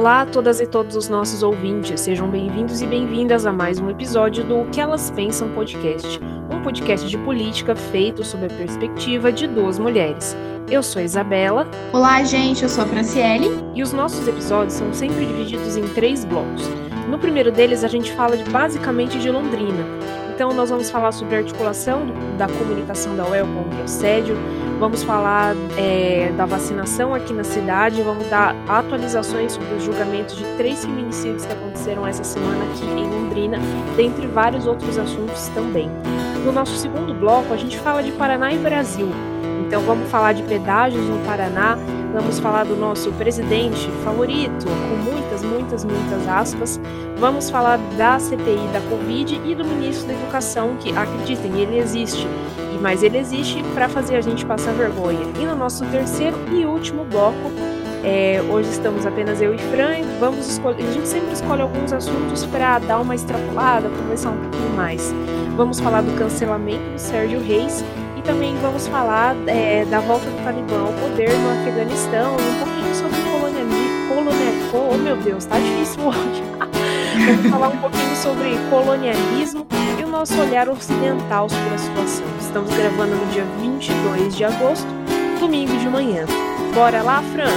Olá a todas e todos os nossos ouvintes, sejam bem-vindos e bem-vindas a mais um episódio do O que Elas Pensam Podcast, um podcast de política feito sob a perspectiva de duas mulheres. Eu sou a Isabela. Olá, gente, eu sou a Franciele. E os nossos episódios são sempre divididos em três blocos. No primeiro deles, a gente fala de, basicamente de Londrina. Então, nós vamos falar sobre a articulação da comunicação da UEL contra o assédio, Vamos falar é, da vacinação aqui na cidade, vamos dar atualizações sobre os julgamentos de três feminicídios que aconteceram essa semana aqui em Londrina, dentre vários outros assuntos também. No nosso segundo bloco, a gente fala de Paraná e Brasil. Então vamos falar de pedágios no Paraná, vamos falar do nosso presidente favorito, com muitas, muitas, muitas aspas. Vamos falar da CPI da Covid e do ministro da Educação, que acreditem, ele existe mas ele existe para fazer a gente passar vergonha. E no nosso terceiro e último bloco, é, hoje estamos apenas eu e Fran, vamos escolher, a gente sempre escolhe alguns assuntos para dar uma extrapolada, conversar um pouquinho mais. Vamos falar do cancelamento do Sérgio Reis e também vamos falar é, da volta do Talibã ao poder no Afeganistão e um pouquinho sobre colonialismo. Colonial, oh meu Deus, tá difícil hoje. vamos falar um pouquinho sobre colonialismo nosso olhar ocidental sobre a situação. Estamos gravando no dia 22 de agosto, domingo de manhã. Bora lá, Fran?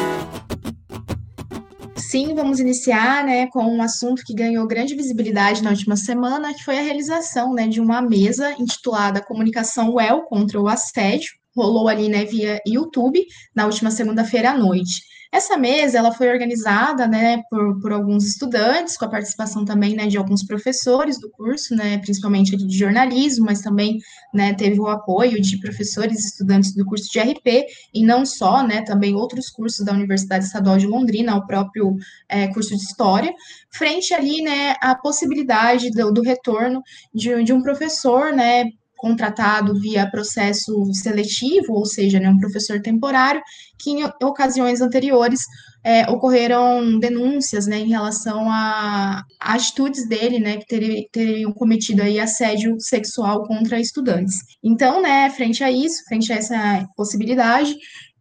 Sim, vamos iniciar né, com um assunto que ganhou grande visibilidade na última semana, que foi a realização né, de uma mesa intitulada Comunicação UEL contra o Assédio. Rolou ali né, via YouTube na última segunda-feira à noite. Essa mesa ela foi organizada né, por, por alguns estudantes, com a participação também né, de alguns professores do curso, né, principalmente de jornalismo, mas também né, teve o apoio de professores e estudantes do curso de RP, e não só, né, também outros cursos da Universidade Estadual de Londrina, o próprio é, curso de História, frente ali né, à possibilidade do, do retorno de, de um professor né, contratado via processo seletivo, ou seja, né, um professor temporário, que em ocasiões anteriores é, ocorreram denúncias né, em relação a, a atitudes dele, né, que teriam, teriam cometido aí assédio sexual contra estudantes. Então, né, frente a isso, frente a essa possibilidade,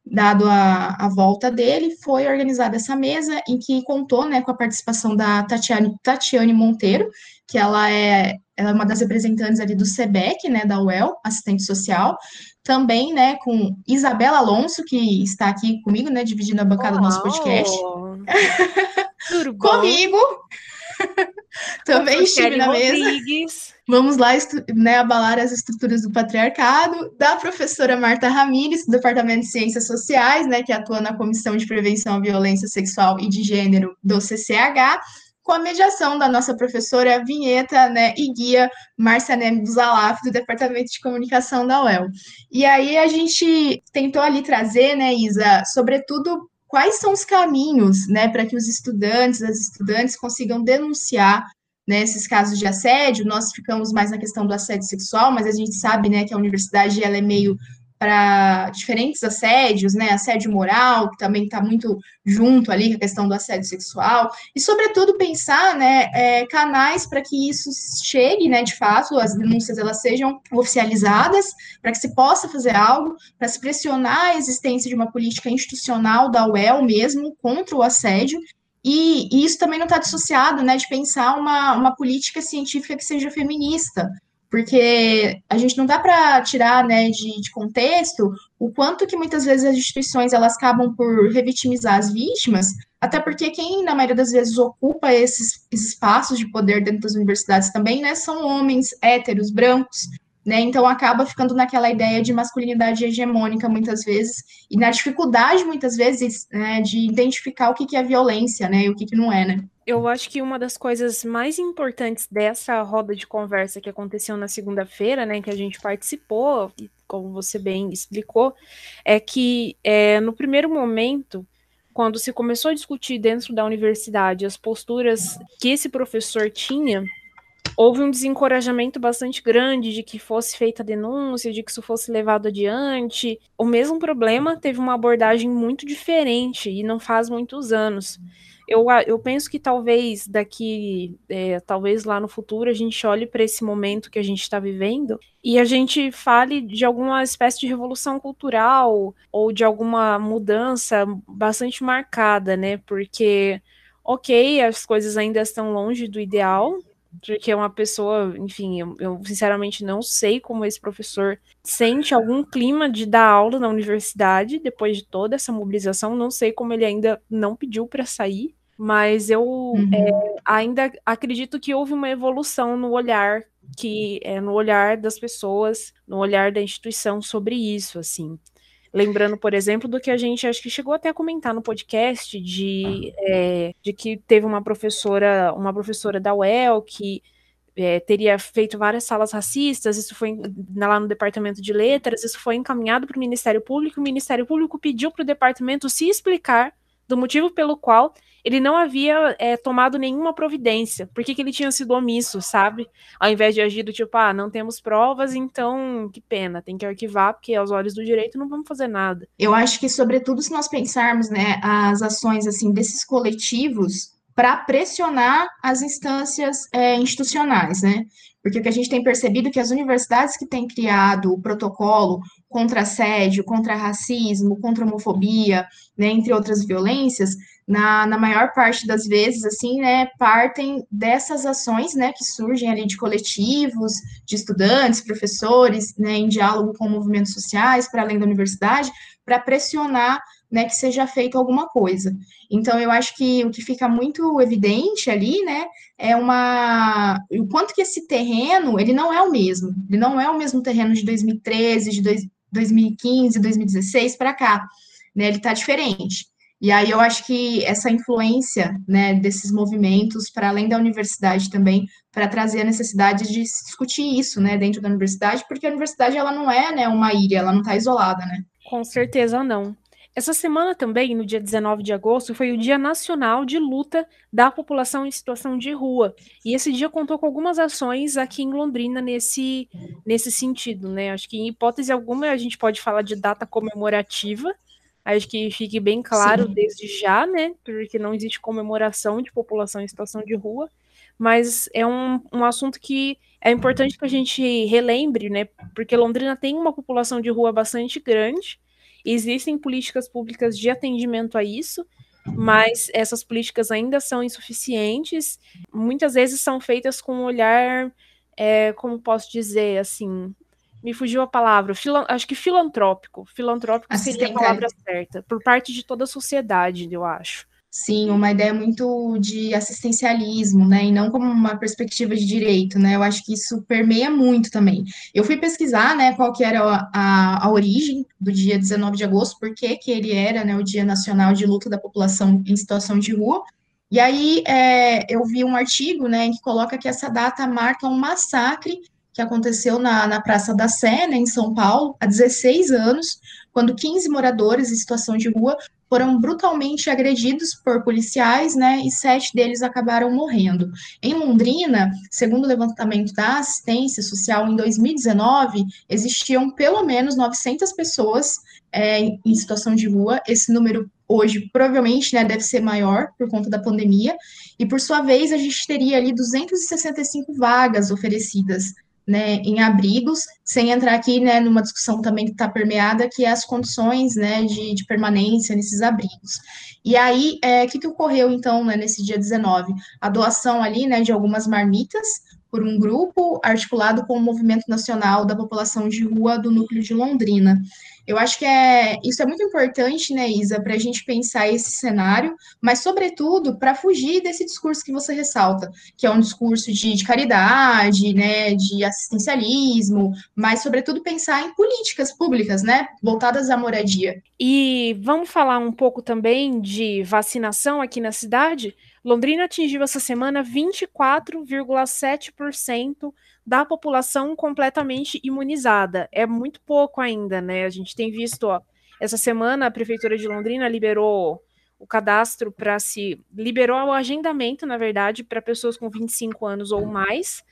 dado a, a, volta dele, foi organizada essa mesa em que contou né, com a participação da Tatiane, Tatiane Monteiro, que ela é, ela é uma das representantes ali do SEBEC, né, da UEL, assistente social, também, né, com Isabela Alonso, que está aqui comigo, né, dividindo a bancada do nosso podcast. Comigo. também estive na mesa. Rodrigues. Vamos lá né, abalar as estruturas do patriarcado, da professora Marta Ramires, do Departamento de Ciências Sociais, né, que atua na Comissão de Prevenção à Violência Sexual e de Gênero do CCH, com a mediação da nossa professora Vinheta né, e guia Márcia Neme Buzalaf, do Departamento de Comunicação da UEL. E aí a gente tentou ali trazer, né, Isa, sobretudo quais são os caminhos né, para que os estudantes, as estudantes consigam denunciar né, esses casos de assédio. Nós ficamos mais na questão do assédio sexual, mas a gente sabe né, que a universidade ela é meio para diferentes assédios, né? Assédio moral, que também está muito junto ali com a questão do assédio sexual, e, sobretudo, pensar né, é, canais para que isso chegue, né, de fato, as denúncias elas sejam oficializadas, para que se possa fazer algo, para se pressionar a existência de uma política institucional da UEL mesmo contra o assédio, e, e isso também não está dissociado né, de pensar uma, uma política científica que seja feminista, porque a gente não dá para tirar né, de, de, contexto o quanto que muitas vezes as instituições elas acabam por revitimizar as vítimas, até porque quem na maioria das vezes ocupa esses, esses espaços de poder dentro das universidades também, né, são homens héteros, brancos, né, então acaba ficando naquela ideia de masculinidade hegemônica muitas vezes, e na dificuldade muitas vezes né, de identificar o que, que é violência, né, e o que, que não é, né? Eu acho que uma das coisas mais importantes dessa roda de conversa que aconteceu na segunda-feira, né, que a gente participou, como você bem explicou, é que é, no primeiro momento, quando se começou a discutir dentro da universidade as posturas que esse professor tinha, houve um desencorajamento bastante grande de que fosse feita a denúncia, de que isso fosse levado adiante. O mesmo problema teve uma abordagem muito diferente e não faz muitos anos eu, eu penso que talvez daqui, é, talvez lá no futuro, a gente olhe para esse momento que a gente está vivendo e a gente fale de alguma espécie de revolução cultural ou de alguma mudança bastante marcada, né? Porque ok, as coisas ainda estão longe do ideal, porque é uma pessoa, enfim, eu, eu, sinceramente não sei como esse professor sente algum clima de dar aula na universidade depois de toda essa mobilização. Não sei como ele ainda não pediu para sair, mas eu uhum. é, ainda acredito que houve uma evolução no olhar que é no olhar das pessoas, no olhar da instituição sobre isso, assim. Lembrando, por exemplo, do que a gente acho que chegou até a comentar no podcast de, é, de que teve uma professora, uma professora da UEL que é, teria feito várias salas racistas, isso foi lá no departamento de letras, isso foi encaminhado para o Ministério Público, o Ministério Público pediu para o departamento se explicar do motivo pelo qual ele não havia é, tomado nenhuma providência. Por que, que ele tinha sido omisso, sabe? Ao invés de agir do tipo, ah, não temos provas, então que pena, tem que arquivar, porque aos olhos do direito não vamos fazer nada. Eu acho que, sobretudo, se nós pensarmos, né, as ações, assim, desses coletivos para pressionar as instâncias é, institucionais, né? Porque o que a gente tem percebido é que as universidades que têm criado o protocolo contra assédio, contra racismo, contra homofobia, né, entre outras violências, na, na maior parte das vezes, assim, né, partem dessas ações, né, que surgem ali de coletivos, de estudantes, professores, né, em diálogo com movimentos sociais, para além da universidade, para pressionar né, que seja feito alguma coisa. Então, eu acho que o que fica muito evidente ali, né, é uma... o quanto que esse terreno, ele não é o mesmo, ele não é o mesmo terreno de 2013, de dois, 2015, 2016 para cá, né, ele está diferente. E aí eu acho que essa influência, né, desses movimentos, para além da universidade também, para trazer a necessidade de discutir isso, né, dentro da universidade, porque a universidade, ela não é, né, uma ilha, ela não está isolada, né. Com certeza não. Essa semana também, no dia 19 de agosto, foi o Dia Nacional de Luta da População em Situação de Rua. E esse dia contou com algumas ações aqui em Londrina nesse, nesse sentido, né? Acho que em hipótese alguma a gente pode falar de data comemorativa. Acho que fique bem claro Sim. desde já, né? Porque não existe comemoração de população em situação de rua. Mas é um, um assunto que é importante que a gente relembre, né? Porque Londrina tem uma população de rua bastante grande Existem políticas públicas de atendimento a isso, mas essas políticas ainda são insuficientes. Muitas vezes são feitas com um olhar, é, como posso dizer, assim, me fugiu a palavra, acho que filantrópico. Filantrópico seria a palavra certa, por parte de toda a sociedade, eu acho. Sim, uma ideia muito de assistencialismo, né, e não como uma perspectiva de direito, né, eu acho que isso permeia muito também. Eu fui pesquisar, né, qual que era a, a origem do dia 19 de agosto, por que que ele era, né, o Dia Nacional de Luta da População em Situação de Rua, e aí é, eu vi um artigo, né, que coloca que essa data marca um massacre que aconteceu na, na Praça da Sé, né, em São Paulo, há 16 anos, quando 15 moradores em situação de rua foram brutalmente agredidos por policiais, né, e sete deles acabaram morrendo. Em Londrina, segundo o levantamento da assistência social, em 2019, existiam pelo menos 900 pessoas é, em situação de rua. Esse número hoje provavelmente né, deve ser maior por conta da pandemia, e por sua vez a gente teria ali 265 vagas oferecidas né, em abrigos, sem entrar aqui né, numa discussão também que está permeada, que é as condições né, de, de permanência nesses abrigos. E aí, o é, que, que ocorreu, então, né, nesse dia 19? A doação ali né, de algumas marmitas por um grupo articulado com o Movimento Nacional da População de Rua do Núcleo de Londrina. Eu acho que é, isso é muito importante, né, Isa, para a gente pensar esse cenário, mas, sobretudo, para fugir desse discurso que você ressalta, que é um discurso de, de caridade, né, de assistencialismo, mas, sobretudo, pensar em políticas públicas, né, voltadas à moradia. E vamos falar um pouco também de vacinação aqui na cidade? Londrina atingiu essa semana 24,7% da população completamente imunizada. É muito pouco ainda, né? A gente tem visto, ó, essa semana a prefeitura de Londrina liberou o cadastro para se liberou o agendamento, na verdade, para pessoas com 25 anos ou mais,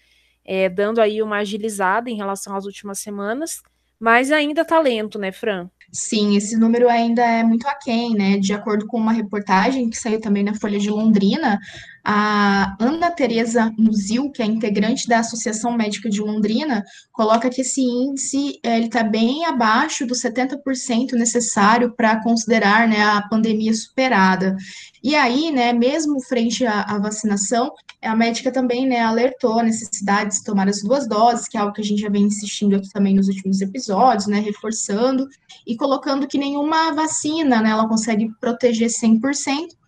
é, dando aí uma agilizada em relação às últimas semanas, mas ainda tá lento, né, Fran? Sim, esse número ainda é muito aquém, né? De acordo com uma reportagem que saiu também na Folha de Londrina, a Ana Tereza Muzil, que é integrante da Associação Médica de Londrina, coloca que esse índice está bem abaixo dos 70% necessário para considerar né, a pandemia superada. E aí, né, mesmo frente à, à, vacinação, a médica também, né, alertou a necessidade de tomar as duas doses, que é algo que a gente já vem insistindo aqui também nos últimos episódios, né, reforçando e colocando que nenhuma vacina, né, ela consegue proteger 100%,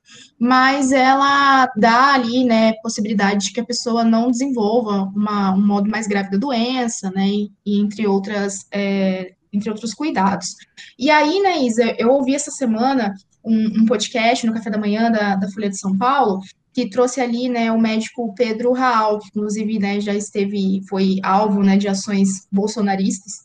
mas ela dá ali, né, possibilidade de que a pessoa não desenvolva uma, um modo mais grave da doença, né, e, e entre outras, é, entre outros cuidados. E aí, né, Isa, eu ouvi essa semana um, um podcast no café da manhã da, da Folha de São Paulo, que trouxe ali, né, o médico Pedro Raal, que inclusive, né, já esteve, foi alvo, né, de ações bolsonaristas,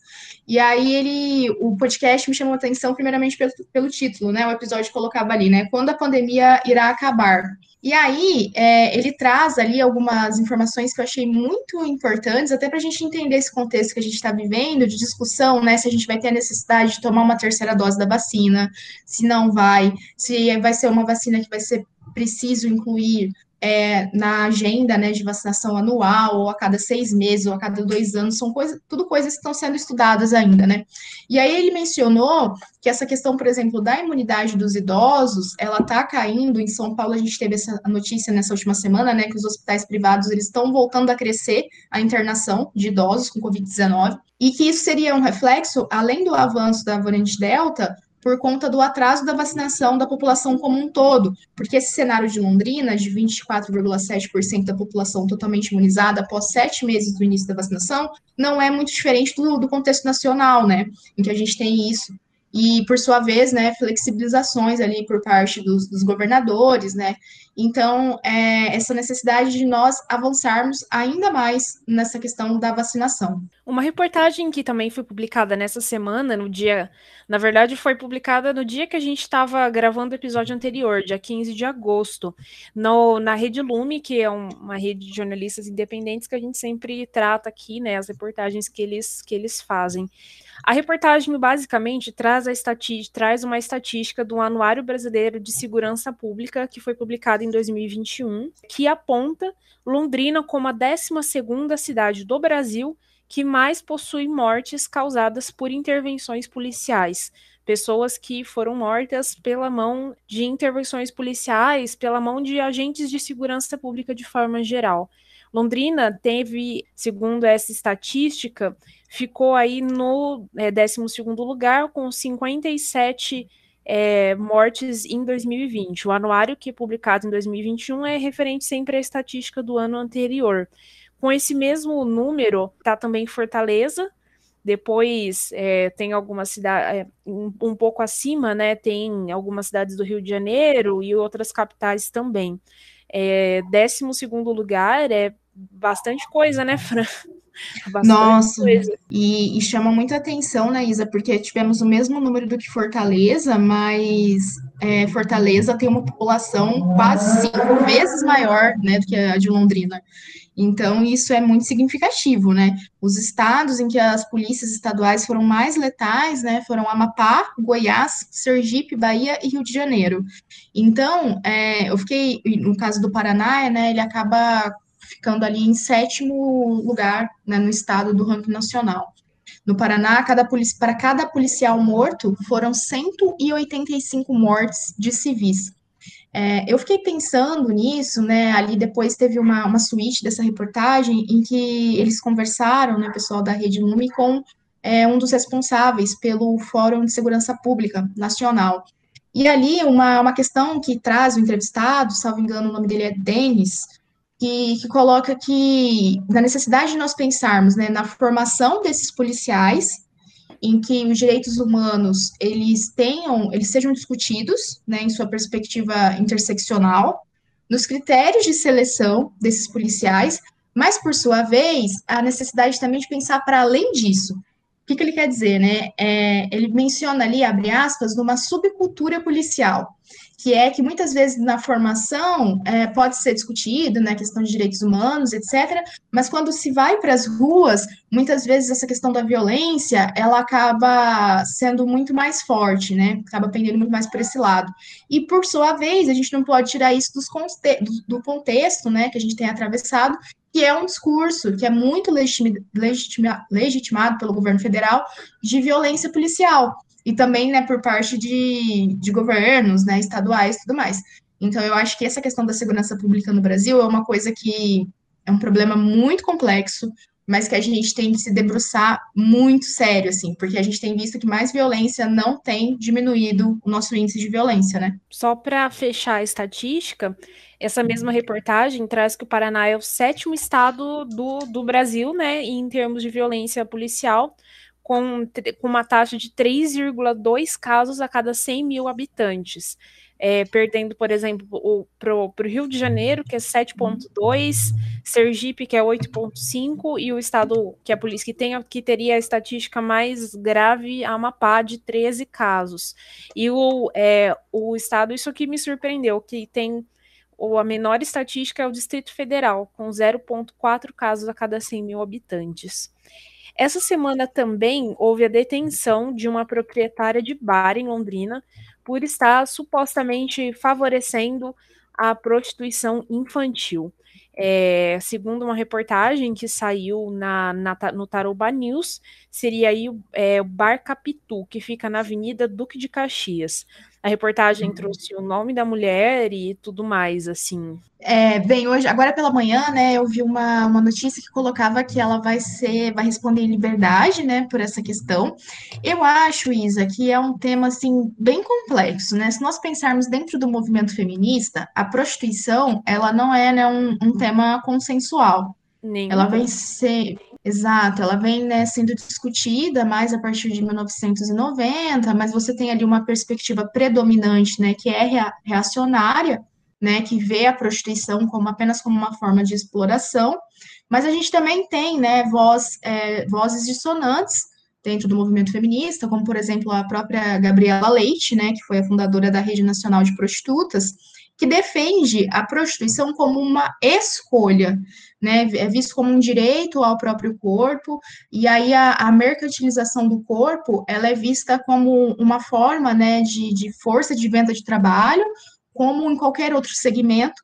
e aí ele, o podcast me chamou a atenção primeiramente pelo, pelo título, né? O episódio colocava ali, né? Quando a pandemia irá acabar. E aí é, ele traz ali algumas informações que eu achei muito importantes, até para a gente entender esse contexto que a gente está vivendo, de discussão, né? Se a gente vai ter a necessidade de tomar uma terceira dose da vacina, se não vai, se vai ser uma vacina que vai ser preciso incluir é, na agenda né, de vacinação anual, ou a cada seis meses, ou a cada dois anos, são coisa, tudo coisas que estão sendo estudadas ainda, né? E aí ele mencionou que essa questão, por exemplo, da imunidade dos idosos, ela está caindo. Em São Paulo, a gente teve essa notícia nessa última semana, né, que os hospitais privados eles estão voltando a crescer a internação de idosos com Covid-19, e que isso seria um reflexo, além do avanço da variante Delta, por conta do atraso da vacinação da população como um todo, porque esse cenário de Londrina, de 24,7% da população totalmente imunizada após sete meses do início da vacinação, não é muito diferente do, do contexto nacional, né, em que a gente tem isso e, por sua vez, né, flexibilizações ali por parte dos, dos governadores, né, então, é, essa necessidade de nós avançarmos ainda mais nessa questão da vacinação. Uma reportagem que também foi publicada nessa semana, no dia. Na verdade, foi publicada no dia que a gente estava gravando o episódio anterior, dia 15 de agosto, no, na Rede Lume, que é um, uma rede de jornalistas independentes que a gente sempre trata aqui, né, as reportagens que eles, que eles fazem. A reportagem basicamente traz, a traz uma estatística do Anuário Brasileiro de Segurança Pública, que foi publicado em 2021, que aponta Londrina como a 12ª cidade do Brasil que mais possui mortes causadas por intervenções policiais. Pessoas que foram mortas pela mão de intervenções policiais, pela mão de agentes de segurança pública de forma geral. Londrina teve, segundo essa estatística, ficou aí no é, 12 lugar, com 57 é, mortes em 2020. O anuário que é publicado em 2021 é referente sempre à estatística do ano anterior. Com esse mesmo número, está também Fortaleza, depois é, tem algumas cidades, é, um, um, pouco acima, né? Tem algumas cidades do Rio de Janeiro e outras capitais também. É, 12 lugar é bastante coisa, né, Fran? Bastante Nossa, e, e, chama muita atenção, né, Isa, porque tivemos o mesmo número do que Fortaleza, mas é, Fortaleza tem uma população quase cinco vezes maior, né, do que a de Londrina. Então, isso é muito significativo, né? Os estados em que as polícias estaduais foram mais letais, né, foram Amapá, Goiás, Sergipe, Bahia e Rio de Janeiro. Então, é, eu fiquei, no caso do Paraná, né, ele acaba ficando ali em sétimo lugar né, no estado do ranking nacional. No Paraná, cada para cada policial morto, foram 185 mortes de civis. É, eu fiquei pensando nisso, né? Ali depois teve uma, uma suíte dessa reportagem em que eles conversaram, né, pessoal da Rede Lume, com é, um dos responsáveis pelo Fórum de Segurança Pública Nacional. E ali, uma, uma questão que traz o entrevistado, salvo engano, o nome dele é Denis, que, que coloca que na necessidade de nós pensarmos né, na formação desses policiais, em que os direitos humanos eles tenham, eles sejam discutidos, né, em sua perspectiva interseccional, nos critérios de seleção desses policiais, mas por sua vez a necessidade também de pensar para além disso. O que, que ele quer dizer, né? É, ele menciona ali, abre aspas, numa subcultura policial que é que muitas vezes na formação é, pode ser discutido, né, questão de direitos humanos, etc., mas quando se vai para as ruas, muitas vezes essa questão da violência, ela acaba sendo muito mais forte, né, acaba pendendo muito mais por esse lado. E, por sua vez, a gente não pode tirar isso dos do contexto, né, que a gente tem atravessado, que é um discurso que é muito legitima legitimado pelo governo federal de violência policial e também, né, por parte de, de governos, né, estaduais e tudo mais. Então, eu acho que essa questão da segurança pública no Brasil é uma coisa que é um problema muito complexo, mas que a gente tem que se debruçar muito sério, assim, porque a gente tem visto que mais violência não tem diminuído o nosso índice de violência, né? Só para fechar a estatística, essa mesma reportagem traz que o Paraná é o sétimo estado do, do Brasil, né, em termos de violência policial, com, com uma taxa de 3,2 casos a cada 100 mil habitantes é, perdendo, por exemplo, para o Rio de Janeiro, que é 7,2, Sergipe, que é 8,5, e o estado que é a polícia que, tem, que teria a estatística mais grave, Amapá, de 13 casos. E o, é, o estado, isso aqui me surpreendeu, que tem a menor estatística é o Distrito Federal, com 0,4 casos a cada 100 mil habitantes. Essa semana também houve a detenção de uma proprietária de bar em Londrina, por estar supostamente favorecendo a prostituição infantil. É, segundo uma reportagem que saiu na, na no Tarouba News, seria aí é, o Bar Capitu, que fica na Avenida Duque de Caxias. A reportagem uhum. trouxe o nome da mulher e tudo mais, assim. É, bem, hoje, agora pela manhã, né, eu vi uma, uma notícia que colocava que ela vai ser, vai responder em liberdade, né, por essa questão. Eu acho, Isa, que é um tema, assim, bem complexo, né? Se nós pensarmos dentro do movimento feminista, a prostituição, ela não é, né, um, um tema consensual. Nem ela vem ser, exato, ela vem né, sendo discutida mais a partir de 1990, mas você tem ali uma perspectiva predominante, né, que é reacionária, né, que vê a prostituição como apenas como uma forma de exploração, mas a gente também tem, né, voz, é, vozes dissonantes dentro do movimento feminista, como por exemplo a própria Gabriela Leite, né, que foi a fundadora da Rede Nacional de Prostitutas, que defende a prostituição como uma escolha, né? É visto como um direito ao próprio corpo, e aí a, a mercantilização do corpo ela é vista como uma forma né, de, de força de venda de trabalho, como em qualquer outro segmento,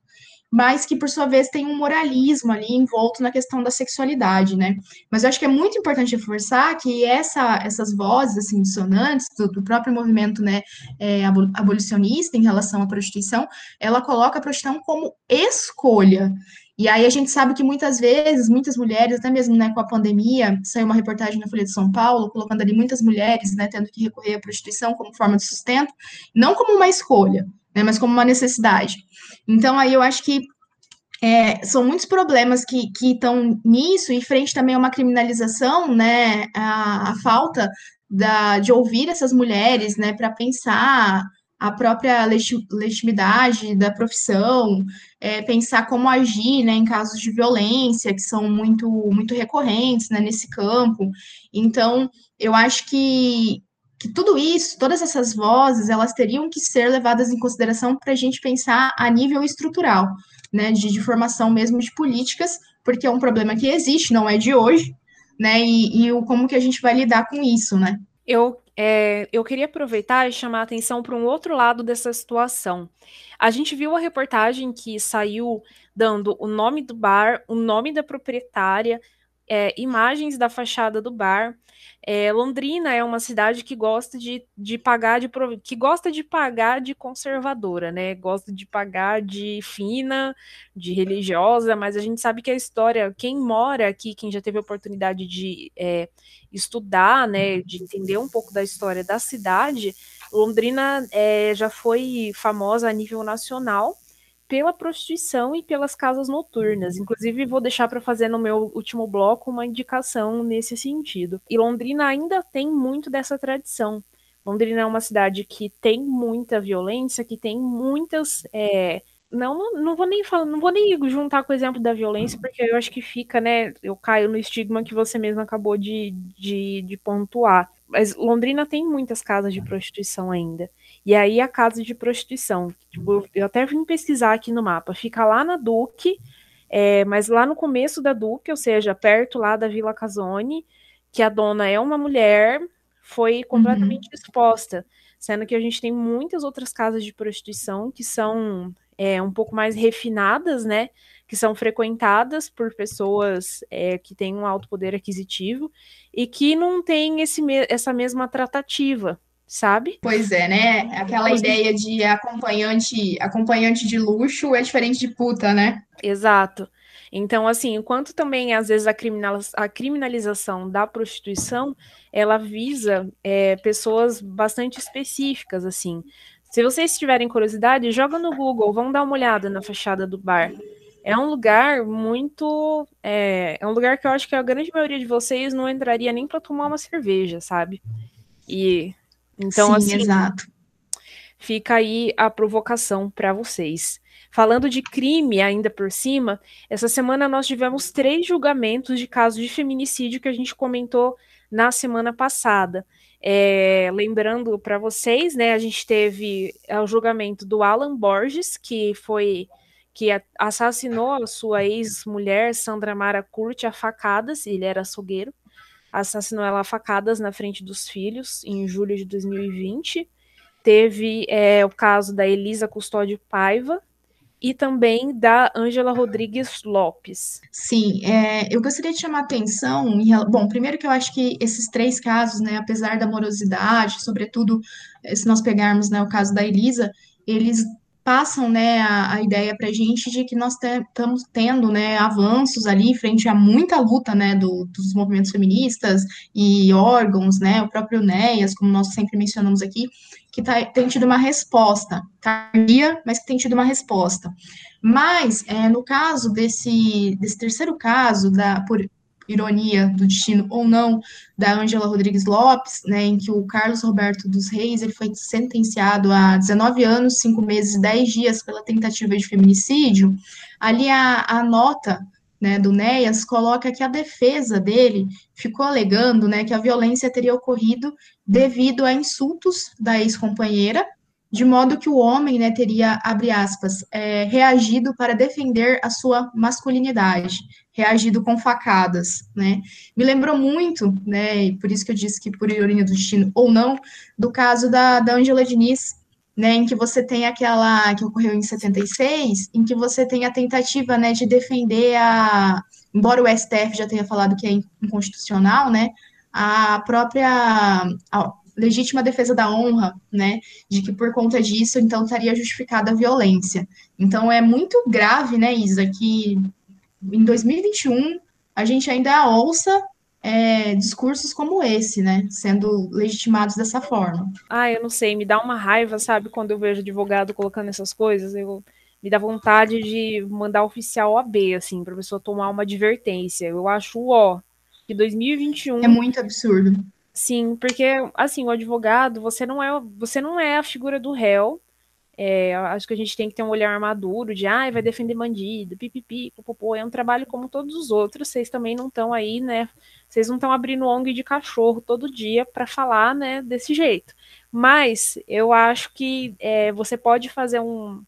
mas que, por sua vez, tem um moralismo ali envolto na questão da sexualidade, né? Mas eu acho que é muito importante reforçar que essa, essas vozes, assim, dissonantes do, do próprio movimento, né, é, abolicionista em relação à prostituição, ela coloca a prostituição como escolha, e aí a gente sabe que muitas vezes, muitas mulheres, até mesmo né, com a pandemia, saiu uma reportagem na Folha de São Paulo, colocando ali muitas mulheres né, tendo que recorrer à prostituição como forma de sustento, não como uma escolha, né, mas como uma necessidade. Então, aí eu acho que é, são muitos problemas que estão nisso, e frente também a uma criminalização, né, a, a falta da, de ouvir essas mulheres, né, para pensar a própria legitimidade da profissão, é, pensar como agir, né, em casos de violência, que são muito, muito recorrentes, né, nesse campo. Então, eu acho que, que tudo isso, todas essas vozes, elas teriam que ser levadas em consideração para a gente pensar a nível estrutural, né, de, de, formação mesmo de políticas, porque é um problema que existe, não é de hoje, né, e, e o, como que a gente vai lidar com isso, né. Eu, é, eu queria aproveitar e chamar a atenção para um outro lado dessa situação. A gente viu a reportagem que saiu dando o nome do bar, o nome da proprietária, é, imagens da fachada do bar. É, Londrina é uma cidade que gosta de, de pagar de que gosta de pagar de conservadora, né? Gosta de pagar de fina, de religiosa, mas a gente sabe que a história, quem mora aqui, quem já teve a oportunidade de é, estudar, né, de entender um pouco da história da cidade, Londrina é, já foi famosa a nível nacional pela prostituição e pelas casas noturnas. Inclusive, vou deixar para fazer no meu último bloco uma indicação nesse sentido. E Londrina ainda tem muito dessa tradição. Londrina é uma cidade que tem muita violência, que tem muitas. É... Não, não, vou nem falar, não vou nem juntar com o exemplo da violência, porque eu acho que fica, né? Eu caio no estigma que você mesmo acabou de, de, de pontuar. Mas Londrina tem muitas casas de prostituição ainda. E aí a casa de prostituição, tipo, eu até vim pesquisar aqui no mapa, fica lá na Duque, é, mas lá no começo da Duque, ou seja, perto lá da Vila Casone, que a dona é uma mulher, foi completamente uhum. exposta, sendo que a gente tem muitas outras casas de prostituição que são é, um pouco mais refinadas, né? Que são frequentadas por pessoas é, que têm um alto poder aquisitivo e que não têm esse, essa mesma tratativa, sabe? Pois é, né? Aquela ideia de acompanhante, acompanhante de luxo é diferente de puta, né? Exato. Então, assim, enquanto também, às vezes, a, a criminalização da prostituição, ela visa é, pessoas bastante específicas, assim. Se vocês tiverem curiosidade, joga no Google, vão dar uma olhada na fachada do bar. É um lugar muito. É, é um lugar que eu acho que a grande maioria de vocês não entraria nem para tomar uma cerveja, sabe? E então, Sim, assim, exato. fica aí a provocação para vocês. Falando de crime ainda por cima, essa semana nós tivemos três julgamentos de casos de feminicídio que a gente comentou na semana passada. É, lembrando para vocês, né, a gente teve é, o julgamento do Alan Borges, que foi que assassinou a sua ex-mulher Sandra Mara Curti a facadas, ele era açougueiro assassinou ela a facadas na frente dos filhos em julho de 2020. Teve é, o caso da Elisa Custódio Paiva e também da Ângela Rodrigues Lopes. Sim, é, eu gostaria de chamar a atenção. Em, bom, primeiro que eu acho que esses três casos, né, apesar da morosidade, sobretudo eh, se nós pegarmos né, o caso da Elisa, eles passam né, a, a ideia para a gente de que nós estamos te, tendo né, avanços ali frente a muita luta né, do, dos movimentos feministas e órgãos, né, o próprio NEAS, como nós sempre mencionamos aqui, que tá, tem tido uma resposta tardia, mas que tem tido uma resposta. Mas, é, no caso desse, desse terceiro caso, da, por, ironia do destino ou não, da Ângela Rodrigues Lopes, né, em que o Carlos Roberto dos Reis ele foi sentenciado a 19 anos, 5 meses e 10 dias pela tentativa de feminicídio, ali a, a nota né, do NEAS coloca que a defesa dele ficou alegando né, que a violência teria ocorrido devido a insultos da ex-companheira, de modo que o homem né, teria, abre aspas, é, reagido para defender a sua masculinidade, reagido com facadas, né? Me lembrou muito, né, e por isso que eu disse que por ironia do destino ou não, do caso da, da Angela Diniz, né, em que você tem aquela que ocorreu em 76, em que você tem a tentativa, né, de defender a, embora o STF já tenha falado que é inconstitucional, né, a própria a, legítima defesa da honra, né, de que por conta disso, então, estaria justificada a violência. Então, é muito grave, né, Isa, que em 2021 a gente ainda ouça é, discursos como esse, né, sendo legitimados dessa forma. Ah, eu não sei, me dá uma raiva, sabe, quando eu vejo advogado colocando essas coisas, eu me dá vontade de mandar oficial AB, assim, para a pessoa tomar uma advertência. Eu acho, ó, que 2021 é muito absurdo. Sim, porque assim, o advogado, você não é, você não é a figura do réu. É, acho que a gente tem que ter um olhar maduro de, ah, vai defender bandido, pipipi, popopô, é um trabalho como todos os outros. Vocês também não estão aí, né? Vocês não estão abrindo ONG de cachorro todo dia para falar, né, desse jeito. Mas eu acho que é, você pode fazer um,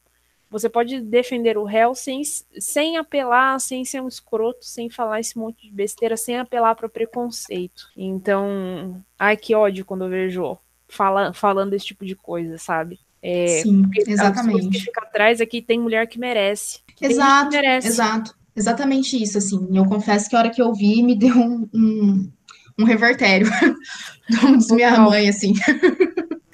você pode defender o réu sem, sem apelar, sem ser um escroto, sem falar esse monte de besteira, sem apelar para preconceito. Então, ai que ódio quando eu vejo fala, falando esse tipo de coisa, sabe? É, Sim, exatamente. que fica atrás aqui tem mulher que merece. Exato, que merece. exato. Exatamente isso, assim. Eu confesso que a hora que eu vi, me deu um, um, um revertério. Diz minha mãe, assim.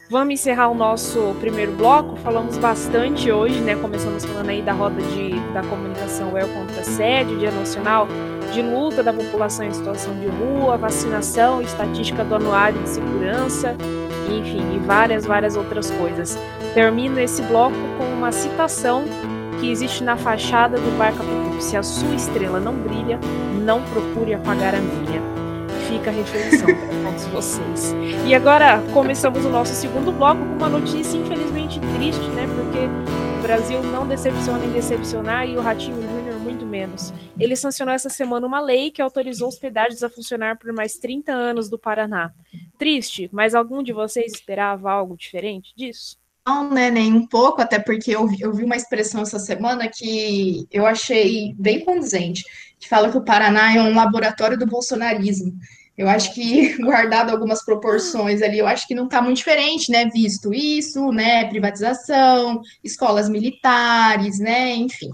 Vamos encerrar o nosso primeiro bloco. Falamos bastante hoje, né? Começamos falando aí da roda de, da comunicação UEL contra assédio, Dia Nacional de Luta da População em Situação de Rua, vacinação, estatística do Anuário de Segurança, enfim, e várias, várias outras coisas. Termino esse bloco com uma citação que existe na fachada do Bar Capitu. Se a sua estrela não brilha, não procure apagar a minha fica a reflexão para todos vocês. E agora começamos o nosso segundo bloco com uma notícia infelizmente triste, né? Porque o Brasil não decepciona em decepcionar e o Ratinho menos. Ele sancionou essa semana uma lei que autorizou os pedágios a funcionar por mais 30 anos do Paraná. Triste, mas algum de vocês esperava algo diferente disso? Não, né, nem um pouco, até porque eu vi, eu vi uma expressão essa semana que eu achei bem condizente, que fala que o Paraná é um laboratório do bolsonarismo. Eu acho que, guardado algumas proporções ali, eu acho que não está muito diferente, né? Visto isso, né? Privatização, escolas militares, né? Enfim.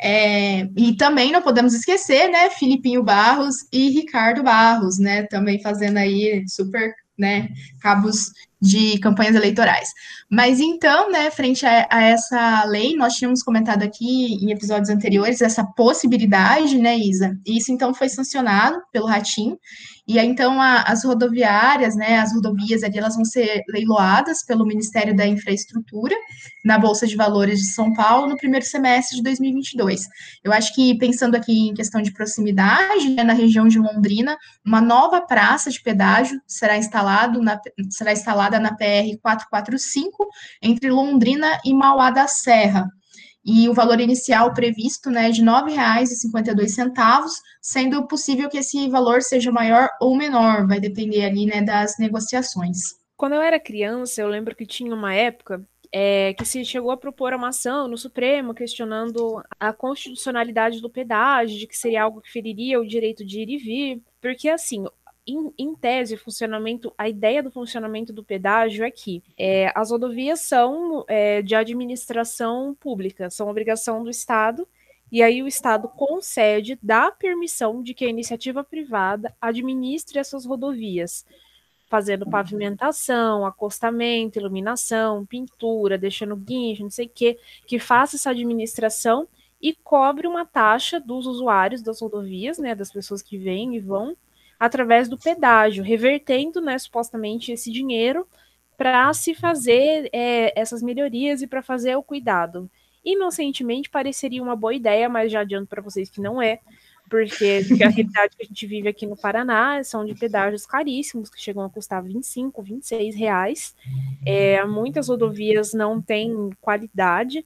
É, e também não podemos esquecer, né? Filipinho Barros e Ricardo Barros, né? Também fazendo aí super, né? Cabos de campanhas eleitorais. Mas então, né, frente a, a, essa lei, nós tínhamos comentado aqui em episódios anteriores essa possibilidade, né, Isa? E isso então foi sancionado pelo Ratim. E aí, então, a, as rodoviárias, né, as rodovias ali, elas vão ser leiloadas pelo Ministério da Infraestrutura na Bolsa de Valores de São Paulo no primeiro semestre de 2022. Eu acho que, pensando aqui em questão de proximidade, né, na região de Londrina, uma nova praça de pedágio será, instalado na, será instalada na PR 445, entre Londrina e Mauá da Serra e o valor inicial previsto né, é de R$ 9,52, sendo possível que esse valor seja maior ou menor, vai depender ali né, das negociações. Quando eu era criança, eu lembro que tinha uma época é, que se chegou a propor uma ação no Supremo questionando a constitucionalidade do pedágio, de que seria algo que feriria o direito de ir e vir, porque assim, em, em, tese, funcionamento, a ideia do funcionamento do pedágio é que é, as rodovias são é, de administração pública, são obrigação do Estado, e aí o Estado concede, dá permissão de que a iniciativa privada administre essas rodovias, fazendo pavimentação, acostamento, iluminação, pintura, deixando guincho, não sei o quê, que faça essa administração e cobre uma taxa dos usuários das rodovias, né, das pessoas que vêm e vão, através do pedágio, revertendo, né, supostamente, esse dinheiro para se fazer é, essas melhorias e para fazer o cuidado. Inocentemente pareceria uma boa ideia, mas já adianto para vocês que não é, porque, a realidade que a gente vive aqui no Paraná são de pedágios caríssimos, que chegam a custar 25, 26 reais. É, muitas rodovias não têm qualidade,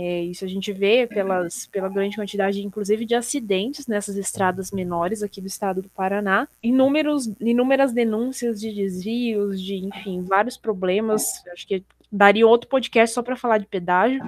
é, isso a gente vê pelas, pela grande quantidade, inclusive, de acidentes nessas estradas menores aqui do estado do Paraná. Inúmeros, inúmeras denúncias de desvios, de, enfim, vários problemas. Acho que daria outro podcast só para falar de pedágio.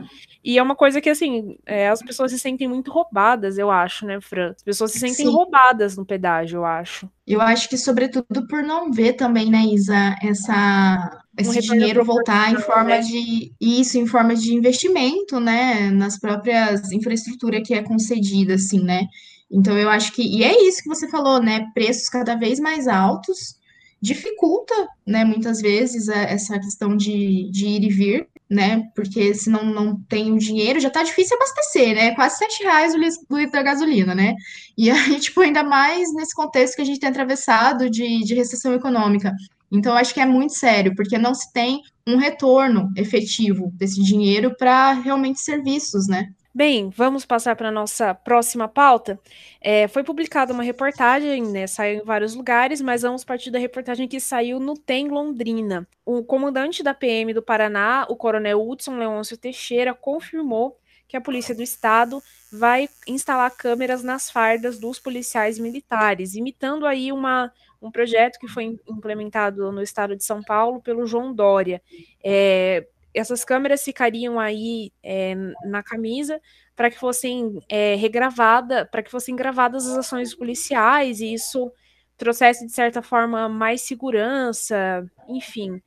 E é uma coisa que, assim, é, as pessoas se sentem muito roubadas, eu acho, né, Fran? As pessoas se sentem Sim. roubadas no pedágio, eu acho. Eu acho que, sobretudo, por não ver também, né, Isa, essa, esse um dinheiro voltar em forma né? de isso, em forma de investimento, né, nas próprias infraestrutura que é concedida, assim, né? Então eu acho que e é isso que você falou, né? Preços cada vez mais altos dificulta, né, muitas vezes essa questão de, de ir e vir, né, porque se não, não tem o dinheiro, já tá difícil abastecer, né, quase sete reais o litro da gasolina, né, e aí, tipo, ainda mais nesse contexto que a gente tem atravessado de, de recessão econômica. Então, acho que é muito sério, porque não se tem um retorno efetivo desse dinheiro para realmente serviços, né. Bem, vamos passar para a nossa próxima pauta. É, foi publicada uma reportagem, né, saiu em vários lugares, mas vamos partir da reportagem que saiu no TEM Londrina. O comandante da PM do Paraná, o coronel Hudson Leôncio Teixeira, confirmou que a Polícia do Estado vai instalar câmeras nas fardas dos policiais militares, imitando aí uma, um projeto que foi implementado no estado de São Paulo pelo João Dória. É, essas câmeras ficariam aí é, na camisa para que fossem é, regravada, para que fossem gravadas as ações policiais e isso trouxesse de certa forma mais segurança, enfim.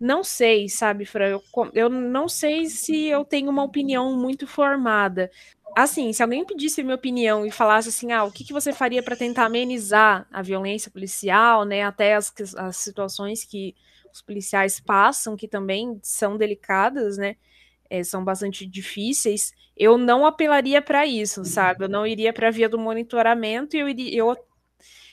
Não sei, sabe, Fran? Eu, eu não sei se eu tenho uma opinião muito formada. Assim, se alguém pedisse minha opinião e falasse assim, ah, o que, que você faria para tentar amenizar a violência policial, né, até as, as situações que os policiais passam, que também são delicadas, né? É, são bastante difíceis, eu não apelaria para isso, sabe? Eu não iria para a via do monitoramento e eu, eu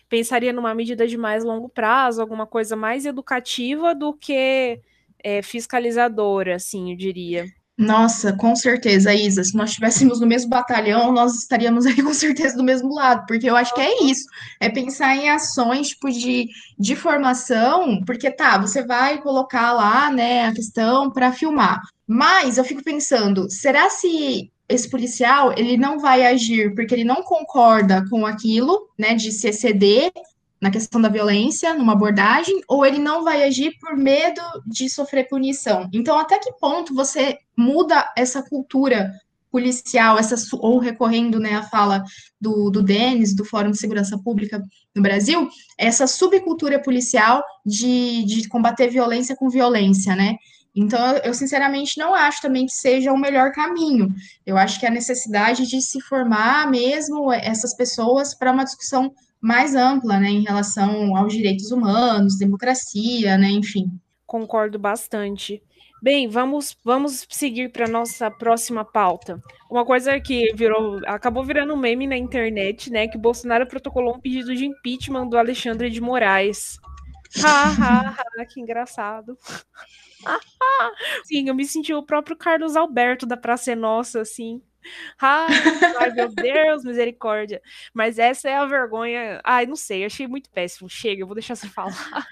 pensaria numa medida de mais longo prazo, alguma coisa mais educativa do que é, fiscalizadora, assim, eu diria. Nossa, com certeza, Isa. Se nós estivéssemos no mesmo batalhão, nós estaríamos aí com certeza do mesmo lado, porque eu acho que é isso. É pensar em ações tipo de, de formação, porque tá, você vai colocar lá, né, a questão para filmar. Mas eu fico pensando, será se esse policial ele não vai agir porque ele não concorda com aquilo, né, de se exceder na questão da violência, numa abordagem, ou ele não vai agir por medo de sofrer punição. Então, até que ponto você muda essa cultura policial, essa, ou recorrendo né, à fala do, do Denis, do Fórum de Segurança Pública no Brasil, essa subcultura policial de, de combater violência com violência, né? Então, eu sinceramente não acho também que seja o melhor caminho. Eu acho que a necessidade de se formar mesmo essas pessoas para uma discussão mais ampla, né, em relação aos direitos humanos, democracia, né, enfim. Concordo bastante. Bem, vamos, vamos seguir para nossa próxima pauta. Uma coisa que virou, acabou virando um meme na internet, né? Que Bolsonaro protocolou um pedido de impeachment do Alexandre de Moraes. Ha, ha, ha, que engraçado. Sim, eu me senti o próprio Carlos Alberto da Praça é Nossa, assim. Ai, meu Deus, misericórdia. Mas essa é a vergonha. Ai, não sei, achei muito péssimo. Chega, eu vou deixar você falar.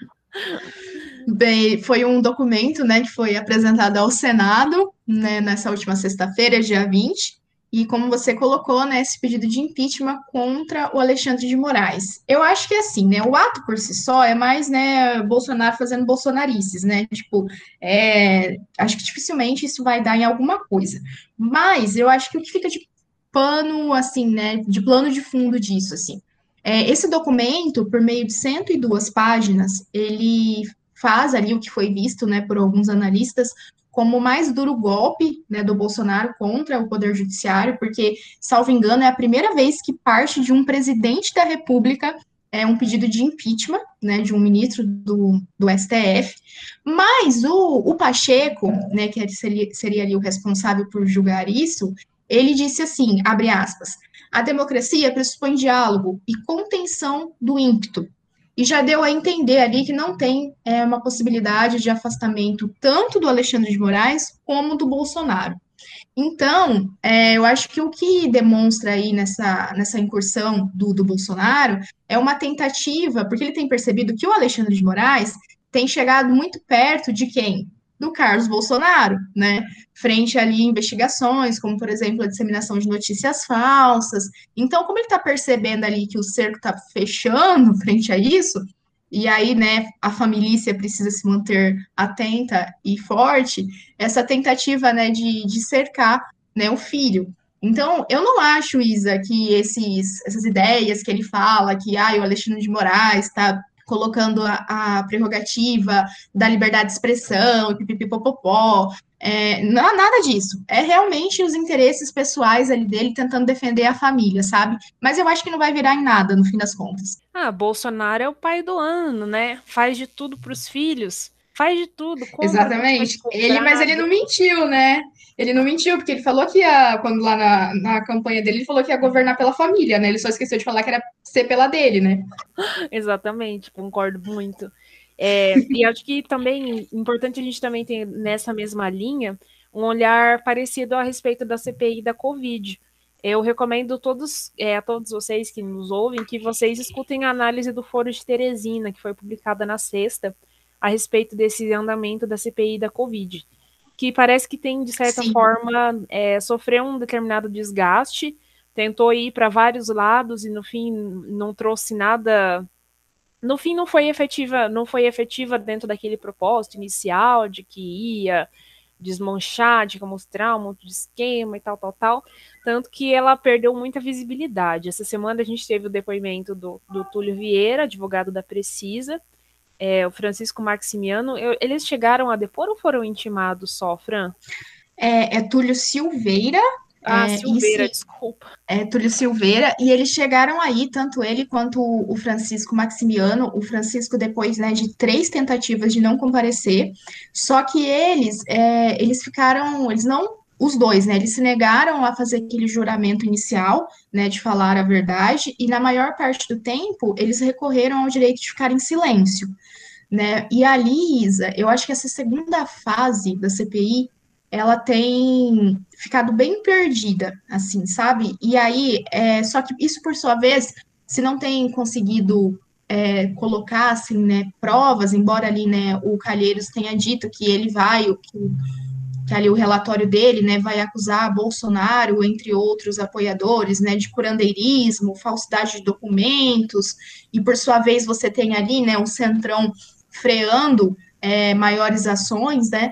Bem, foi um documento, né, que foi apresentado ao Senado, né, nessa última sexta-feira, dia 20, e como você colocou, né, esse pedido de impeachment contra o Alexandre de Moraes. Eu acho que assim, né, o ato por si só é mais, né, Bolsonaro fazendo bolsonarices, né, tipo, é, acho que dificilmente isso vai dar em alguma coisa. Mas eu acho que o que fica de pano, assim, né, de plano de fundo disso, assim, é, esse documento, por meio de 102 páginas, ele faz ali o que foi visto né, por alguns analistas como o mais duro golpe né, do Bolsonaro contra o Poder Judiciário, porque, salvo engano, é a primeira vez que parte de um presidente da República é um pedido de impeachment né, de um ministro do, do STF, mas o, o Pacheco, né, que seria, seria ali o responsável por julgar isso, ele disse assim, abre aspas, a democracia pressupõe diálogo e contenção do ímpeto. E já deu a entender ali que não tem é, uma possibilidade de afastamento tanto do Alexandre de Moraes como do Bolsonaro. Então, é, eu acho que o que demonstra aí nessa, nessa incursão do, do Bolsonaro é uma tentativa, porque ele tem percebido que o Alexandre de Moraes tem chegado muito perto de quem? Do Carlos Bolsonaro, né? Frente ali investigações, como por exemplo a disseminação de notícias falsas. Então, como ele está percebendo ali que o cerco está fechando frente a isso, e aí, né, a família precisa se manter atenta e forte, essa tentativa, né, de, de cercar, né, o filho. Então, eu não acho, Isa, que esses, essas ideias que ele fala, que ah, o Alexandre de Moraes está colocando a, a, prerrogativa da liberdade de expressão, pipipipopopó, é, não há nada disso. É realmente os interesses pessoais ali dele tentando defender a família, sabe? Mas eu acho que não vai virar em nada, no fim das contas. Ah, Bolsonaro é o pai do ano, né? Faz de tudo para os filhos. Faz de tudo. Exatamente. Ele, mas ele não mentiu, né? Ele não mentiu, porque ele falou que ia, quando lá na, na campanha dele, ele falou que ia governar pela família, né? Ele só esqueceu de falar que era ser pela dele, né? Exatamente, concordo muito. É, e acho que também importante a gente também ter nessa mesma linha um olhar parecido a respeito da CPI da Covid. Eu recomendo todos, é, a todos vocês que nos ouvem que vocês escutem a análise do Foro de Teresina, que foi publicada na sexta, a respeito desse andamento da CPI da Covid que parece que tem, de certa Sim. forma, é, sofreu um determinado desgaste, tentou ir para vários lados e no fim não trouxe nada. No fim não foi efetiva, não foi efetiva dentro daquele propósito inicial de que ia desmanchar, de mostrar um monte de esquema e tal, tal, tal. Tanto que ela perdeu muita visibilidade. Essa semana a gente teve o depoimento do, do Túlio Vieira, advogado da Precisa, é, o Francisco Maximiano, eu, eles chegaram a depor ou foram intimados só, Fran? É, é Túlio Silveira. Ah, é, Silveira, se, desculpa. É, Túlio Silveira, e eles chegaram aí, tanto ele quanto o Francisco Maximiano, o Francisco depois, né, de três tentativas de não comparecer, só que eles, é, eles ficaram, eles não os dois, né? Eles se negaram a fazer aquele juramento inicial, né, de falar a verdade, e na maior parte do tempo eles recorreram ao direito de ficar em silêncio, né? E ali, Isa, eu acho que essa segunda fase da CPI ela tem ficado bem perdida, assim, sabe? E aí, é, só que isso por sua vez, se não tem conseguido é, colocar assim, né, provas, embora ali, né, o Calheiros tenha dito que ele vai, que que ali o relatório dele, né, vai acusar Bolsonaro, entre outros apoiadores, né, de curandeirismo, falsidade de documentos, e por sua vez você tem ali, né, o Centrão freando é, maiores ações, né,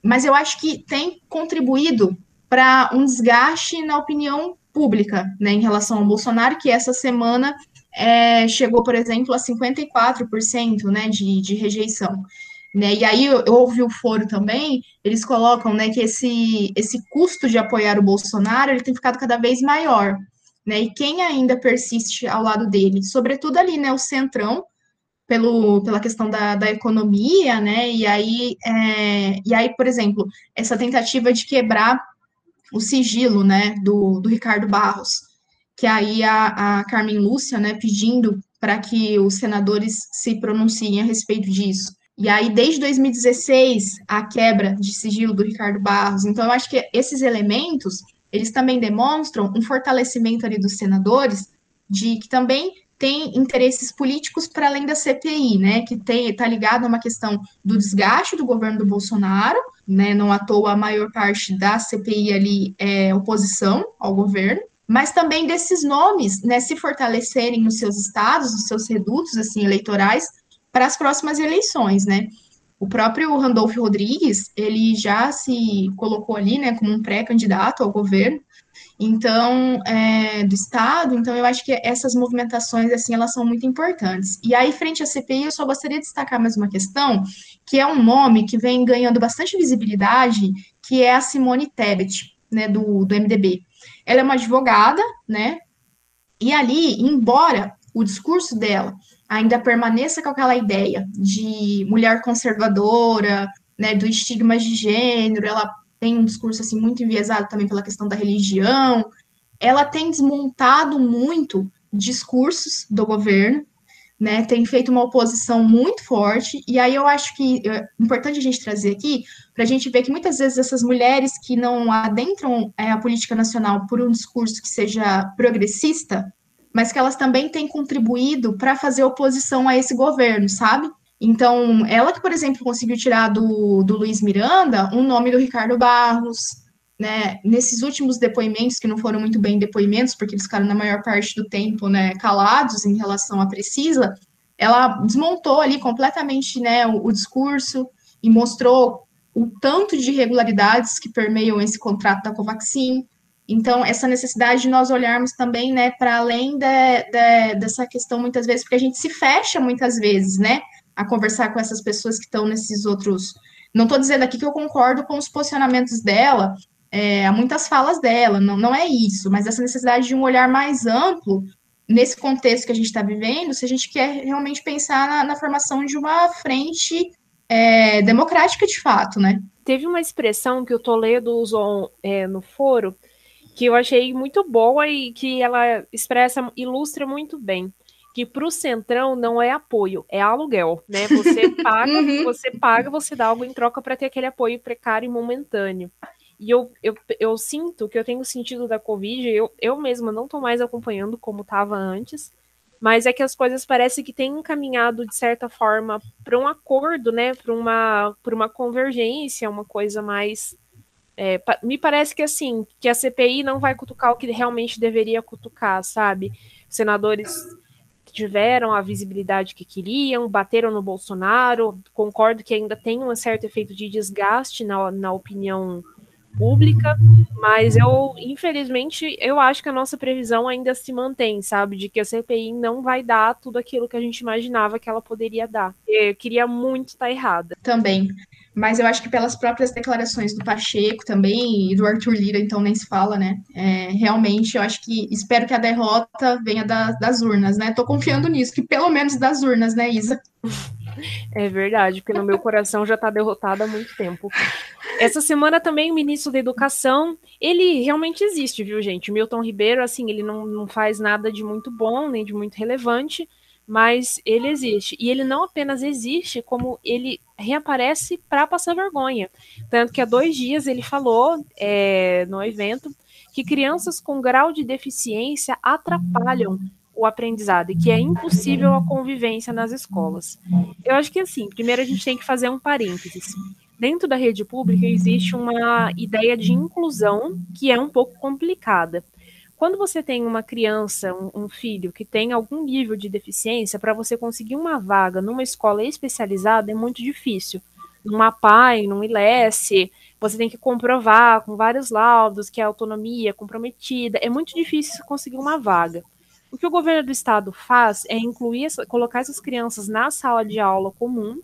mas eu acho que tem contribuído para um desgaste na opinião pública, né, em relação ao Bolsonaro, que essa semana é, chegou, por exemplo, a 54%, né, de, de rejeição. Né? E aí eu, ouvi o foro também, eles colocam né, que esse, esse custo de apoiar o Bolsonaro ele tem ficado cada vez maior. Né? E quem ainda persiste ao lado dele? Sobretudo ali, né, o Centrão, pelo, pela questão da, da economia, né? E aí, é, e aí, por exemplo, essa tentativa de quebrar o sigilo, né, do, do Ricardo Barros, que aí a, a Carmen Lúcia, né, pedindo para que os senadores se pronunciem a respeito disso. E aí, desde 2016, a quebra de sigilo do Ricardo Barros. Então, eu acho que esses elementos, eles também demonstram um fortalecimento ali dos senadores, de que também tem interesses políticos para além da CPI, né, que está ligado a uma questão do desgaste do governo do Bolsonaro, né, não à toa a maior parte da CPI ali é oposição ao governo, mas também desses nomes, né, se fortalecerem nos seus estados, nos seus redutos, assim, eleitorais, para as próximas eleições, né. O próprio Randolph Rodrigues, ele já se colocou ali, né, como um pré-candidato ao governo, então, é, do Estado, então eu acho que essas movimentações, assim, elas são muito importantes. E aí, frente à CPI, eu só gostaria de destacar mais uma questão, que é um nome que vem ganhando bastante visibilidade, que é a Simone Tebet, né, do, do MDB. Ela é uma advogada, né, e ali, embora o discurso dela ainda permaneça com aquela ideia de mulher conservadora, né, do estigma de gênero, ela tem um discurso assim muito enviesado também pela questão da religião. Ela tem desmontado muito discursos do governo, né? Tem feito uma oposição muito forte. E aí eu acho que é importante a gente trazer aqui para a gente ver que muitas vezes essas mulheres que não adentram é, a política nacional por um discurso que seja progressista, mas que elas também têm contribuído para fazer oposição a esse governo, sabe? Então, ela que, por exemplo, conseguiu tirar do, do Luiz Miranda um nome do Ricardo Barros, né? Nesses últimos depoimentos, que não foram muito bem depoimentos, porque eles ficaram na maior parte do tempo, né, calados em relação à Precisa, ela desmontou ali completamente, né, o, o discurso e mostrou o tanto de irregularidades que permeiam esse contrato da Covaxin. Então, essa necessidade de nós olharmos também, né, para além de, de, dessa questão, muitas vezes, porque a gente se fecha muitas vezes, né, a conversar com essas pessoas que estão nesses outros. Não estou dizendo aqui que eu concordo com os posicionamentos dela, é, há muitas falas dela, não, não é isso, mas essa necessidade de um olhar mais amplo nesse contexto que a gente está vivendo, se a gente quer realmente pensar na, na formação de uma frente é, democrática de fato, né? Teve uma expressão que o Toledo usou é, no foro que eu achei muito boa e que ela expressa, ilustra muito bem que para o Centrão não é apoio, é aluguel, né? Você paga, uhum. você paga, você dá algo em troca para ter aquele apoio precário e momentâneo. E eu, eu, eu sinto que eu tenho sentido da Covid, eu, eu mesma não estou mais acompanhando como estava antes, mas é que as coisas parecem que têm encaminhado, de certa forma, para um acordo, né? Para uma, uma convergência, uma coisa mais. É, me parece que assim, que a CPI não vai cutucar o que realmente deveria cutucar, sabe? Senadores tiveram a visibilidade que queriam, bateram no Bolsonaro. Concordo que ainda tem um certo efeito de desgaste na, na opinião pública, mas eu, infelizmente, eu acho que a nossa previsão ainda se mantém, sabe? De que a CPI não vai dar tudo aquilo que a gente imaginava que ela poderia dar. Eu queria muito estar errada. Também mas eu acho que pelas próprias declarações do Pacheco também e do Arthur Lira, então nem se fala, né? É, realmente, eu acho que espero que a derrota venha da, das urnas, né? Tô confiando nisso, que pelo menos das urnas, né, Isa? É verdade, porque no meu coração já tá derrotado há muito tempo. Essa semana também o ministro da Educação, ele realmente existe, viu, gente? O Milton Ribeiro, assim, ele não, não faz nada de muito bom, nem de muito relevante, mas ele existe. E ele não apenas existe, como ele reaparece para passar vergonha. Tanto que há dois dias ele falou é, no evento que crianças com grau de deficiência atrapalham o aprendizado e que é impossível a convivência nas escolas. Eu acho que assim, primeiro a gente tem que fazer um parênteses. Dentro da rede pública existe uma ideia de inclusão que é um pouco complicada. Quando você tem uma criança, um, um filho que tem algum nível de deficiência, para você conseguir uma vaga numa escola especializada é muito difícil. Numa PAI, num ILS, você tem que comprovar com vários laudos que a autonomia é comprometida. É muito difícil conseguir uma vaga. O que o governo do estado faz é incluir, colocar essas crianças na sala de aula comum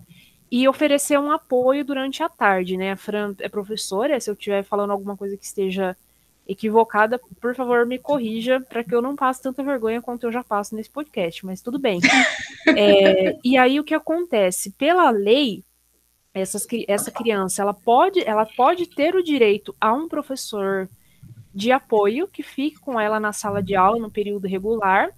e oferecer um apoio durante a tarde, né? A Fran é professora, se eu estiver falando alguma coisa que esteja equivocada, por favor, me corrija para que eu não passe tanta vergonha quanto eu já passo nesse podcast, mas tudo bem. É, e aí o que acontece? Pela lei, essas, essa criança ela pode, ela pode ter o direito a um professor de apoio que fique com ela na sala de aula no período regular,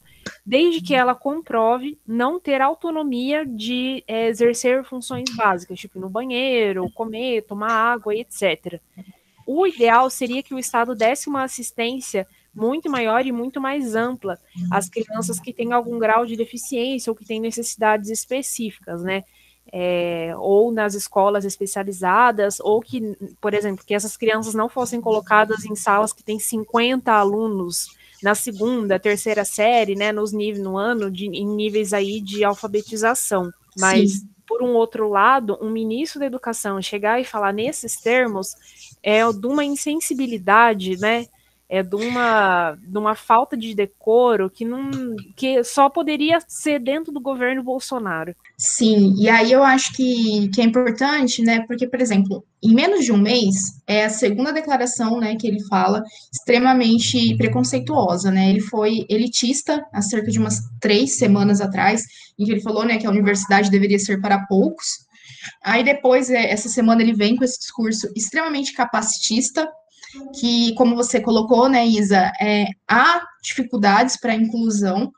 desde que ela comprove não ter autonomia de é, exercer funções básicas, tipo no banheiro, comer, tomar água, etc. O ideal seria que o Estado desse uma assistência muito maior e muito mais ampla às crianças que têm algum grau de deficiência ou que têm necessidades específicas, né? é, ou nas escolas especializadas, ou que, por exemplo, que essas crianças não fossem colocadas em salas que têm 50 alunos na segunda, terceira série, né, nos níveis no ano, de, em níveis aí de alfabetização. Mas, Sim. por um outro lado, um ministro da educação chegar e falar nesses termos é de uma insensibilidade, né, é de uma, de uma falta de decoro que não que só poderia ser dentro do governo Bolsonaro. Sim, e aí eu acho que, que é importante, né? Porque, por exemplo, em menos de um mês, é a segunda declaração, né, que ele fala, extremamente preconceituosa, né? Ele foi elitista há cerca de umas três semanas atrás, em que ele falou, né, que a universidade deveria ser para poucos. Aí depois, é, essa semana, ele vem com esse discurso extremamente capacitista, que, como você colocou, né, Isa, é, há dificuldades para a inclusão,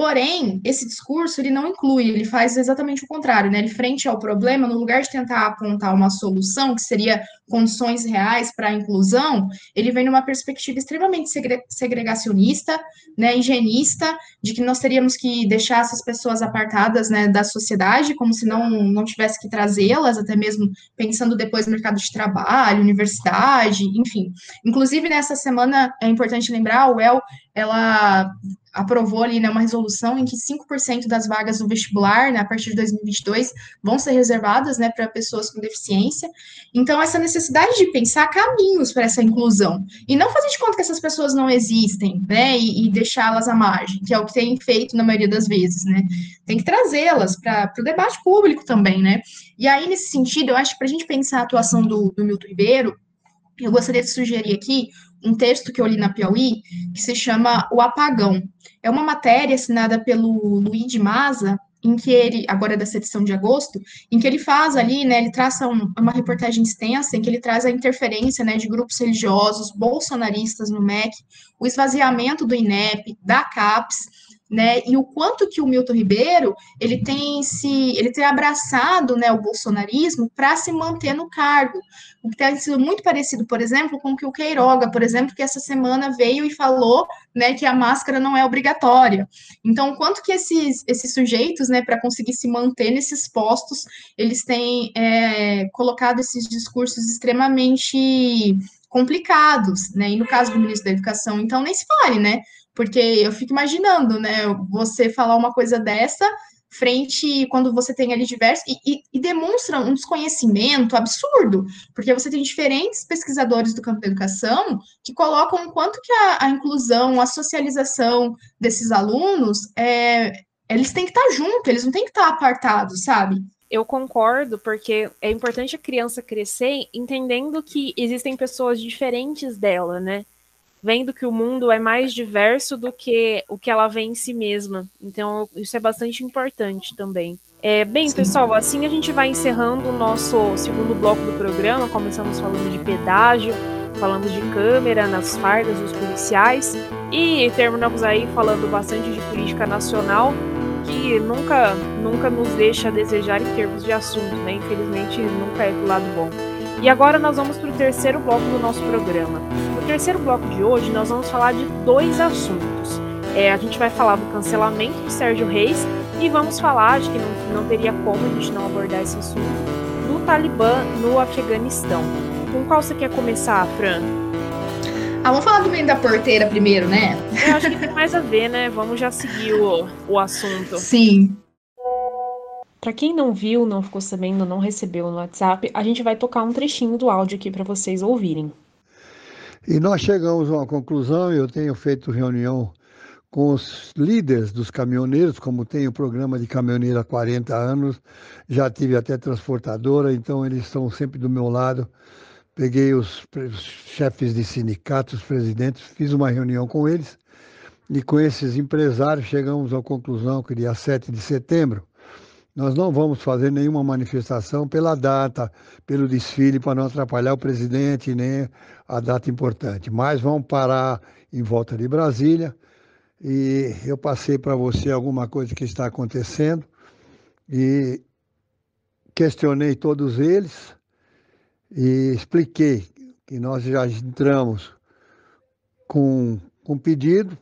Porém, esse discurso ele não inclui, ele faz exatamente o contrário, né? Ele frente ao problema, no lugar de tentar apontar uma solução, que seria condições reais para a inclusão, ele vem numa perspectiva extremamente segre segregacionista, né, higienista, de que nós teríamos que deixar essas pessoas apartadas, né, da sociedade, como se não, não tivesse que trazê-las, até mesmo pensando depois no mercado de trabalho, universidade, enfim. Inclusive, nessa semana, é importante lembrar, a UEL, ela aprovou ali né, uma resolução em que 5% das vagas do vestibular, né, a partir de 2022, vão ser reservadas né, para pessoas com deficiência. Então, essa necessidade de pensar caminhos para essa inclusão e não fazer de conta que essas pessoas não existem, né, e, e deixá-las à margem, que é o que tem feito na maioria das vezes, né. Tem que trazê-las para o debate público também, né. E aí, nesse sentido, eu acho que para a gente pensar a atuação do, do Milton Ribeiro, eu gostaria de sugerir aqui um texto que eu li na Piauí, que se chama O Apagão. É uma matéria assinada pelo Luiz de Maza, em que ele, agora da edição de agosto, em que ele faz ali, né, ele traça um, uma reportagem extensa, em que ele traz a interferência, né, de grupos religiosos bolsonaristas no MEC, o esvaziamento do INEP, da CAPES, né? E o quanto que o Milton Ribeiro ele tem se ele tem abraçado né, o bolsonarismo para se manter no cargo. O que tem sido muito parecido, por exemplo, com o que o Queiroga, por exemplo, que essa semana veio e falou né, que a máscara não é obrigatória. Então, quanto que esses, esses sujeitos, né, para conseguir se manter nesses postos, eles têm é, colocado esses discursos extremamente complicados, né? E no caso do ministro da Educação, então nem se fale, né? Porque eu fico imaginando, né, você falar uma coisa dessa frente quando você tem ali diversos e, e, e, demonstra um desconhecimento absurdo, porque você tem diferentes pesquisadores do campo da educação que colocam o quanto que a, a inclusão, a socialização desses alunos, é, eles têm que estar juntos, eles não têm que estar apartados, sabe? Eu concordo, porque é importante a criança crescer entendendo que existem pessoas diferentes dela, né? Vendo que o mundo é mais diverso do que o que ela vê em si mesma. Então, isso é bastante importante também. É, bem, Sim. pessoal, assim a gente vai encerrando o nosso segundo bloco do programa. Começamos falando de pedágio, falando de câmera nas fardas dos policiais e terminamos aí falando bastante de política nacional, que nunca, nunca nos deixa a desejar em termos de assunto, né? Infelizmente, nunca é do lado bom. E agora nós vamos para o terceiro bloco do nosso programa. No terceiro bloco de hoje, nós vamos falar de dois assuntos. É, a gente vai falar do cancelamento de Sérgio Reis e vamos falar de que não, não teria como a gente não abordar esse assunto do Talibã no Afeganistão. Com qual você quer começar, Fran? Ah, vamos falar do meio da porteira primeiro, né? Eu acho que tem mais a ver, né? Vamos já seguir o, o assunto. Sim. Para quem não viu, não ficou sabendo, não recebeu no WhatsApp, a gente vai tocar um trechinho do áudio aqui para vocês ouvirem. E nós chegamos a uma conclusão, eu tenho feito reunião com os líderes dos caminhoneiros, como tenho o programa de caminhoneiro há 40 anos, já tive até transportadora, então eles estão sempre do meu lado. Peguei os, os chefes de sindicatos, presidentes, fiz uma reunião com eles e com esses empresários chegamos à conclusão que dia 7 de setembro nós não vamos fazer nenhuma manifestação pela data, pelo desfile, para não atrapalhar o presidente nem a data importante, mas vamos parar em volta de Brasília. E eu passei para você alguma coisa que está acontecendo. E questionei todos eles. E expliquei que nós já entramos com um pedido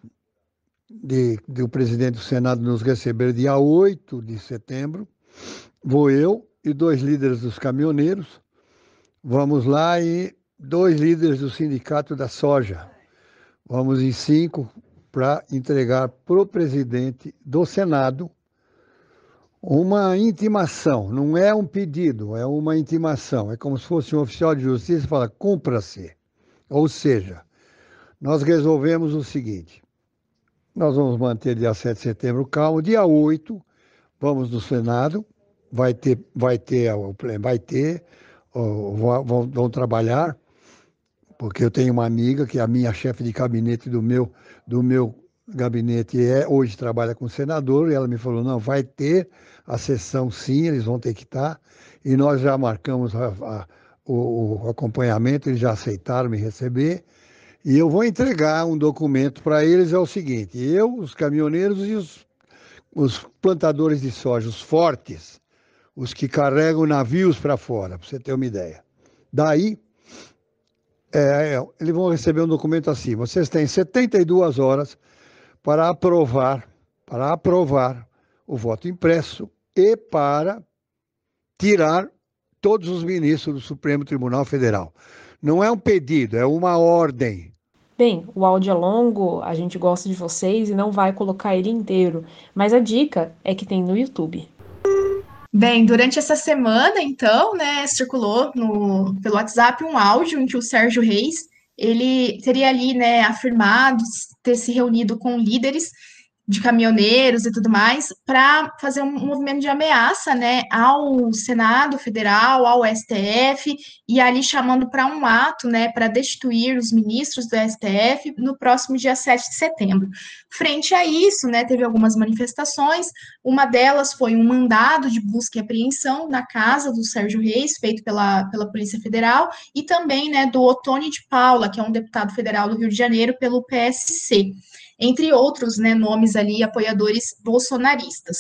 de, o presidente do Senado nos receber dia 8 de setembro. Vou eu e dois líderes dos caminhoneiros. Vamos lá e dois líderes do sindicato da soja. Vamos em cinco para entregar para o presidente do Senado uma intimação. Não é um pedido, é uma intimação. É como se fosse um oficial de justiça e fala: cumpra-se. Ou seja, nós resolvemos o seguinte: nós vamos manter dia 7 de setembro calmo. Dia 8, vamos no Senado, vai ter, vai ter, vai ter, vão, vão trabalhar, porque eu tenho uma amiga que é a minha chefe de gabinete do meu, do meu gabinete é hoje trabalha com senador e ela me falou não vai ter a sessão sim eles vão ter que estar. E nós já marcamos a, a, o, o, acompanhamento eles já aceitaram me receber e eu vou entregar um documento para eles, é o seguinte: eu, os caminhoneiros e os, os plantadores de soja, os fortes, os que carregam navios para fora, para você ter uma ideia. Daí, é, eles vão receber um documento assim: vocês têm 72 horas para aprovar, para aprovar o voto impresso e para tirar todos os ministros do Supremo Tribunal Federal. Não é um pedido, é uma ordem. Bem, o áudio é longo, a gente gosta de vocês e não vai colocar ele inteiro, mas a dica é que tem no YouTube. Bem, durante essa semana, então, né, circulou no, pelo WhatsApp um áudio em que o Sérgio Reis, ele teria ali, né, afirmado ter se reunido com líderes de caminhoneiros e tudo mais, para fazer um movimento de ameaça né, ao Senado Federal, ao STF, e ali chamando para um ato né, para destituir os ministros do STF no próximo dia 7 de setembro. Frente a isso, né, teve algumas manifestações, uma delas foi um mandado de busca e apreensão na casa do Sérgio Reis, feito pela, pela Polícia Federal, e também né, do Otônio de Paula, que é um deputado federal do Rio de Janeiro, pelo PSC entre outros né, nomes ali, apoiadores bolsonaristas.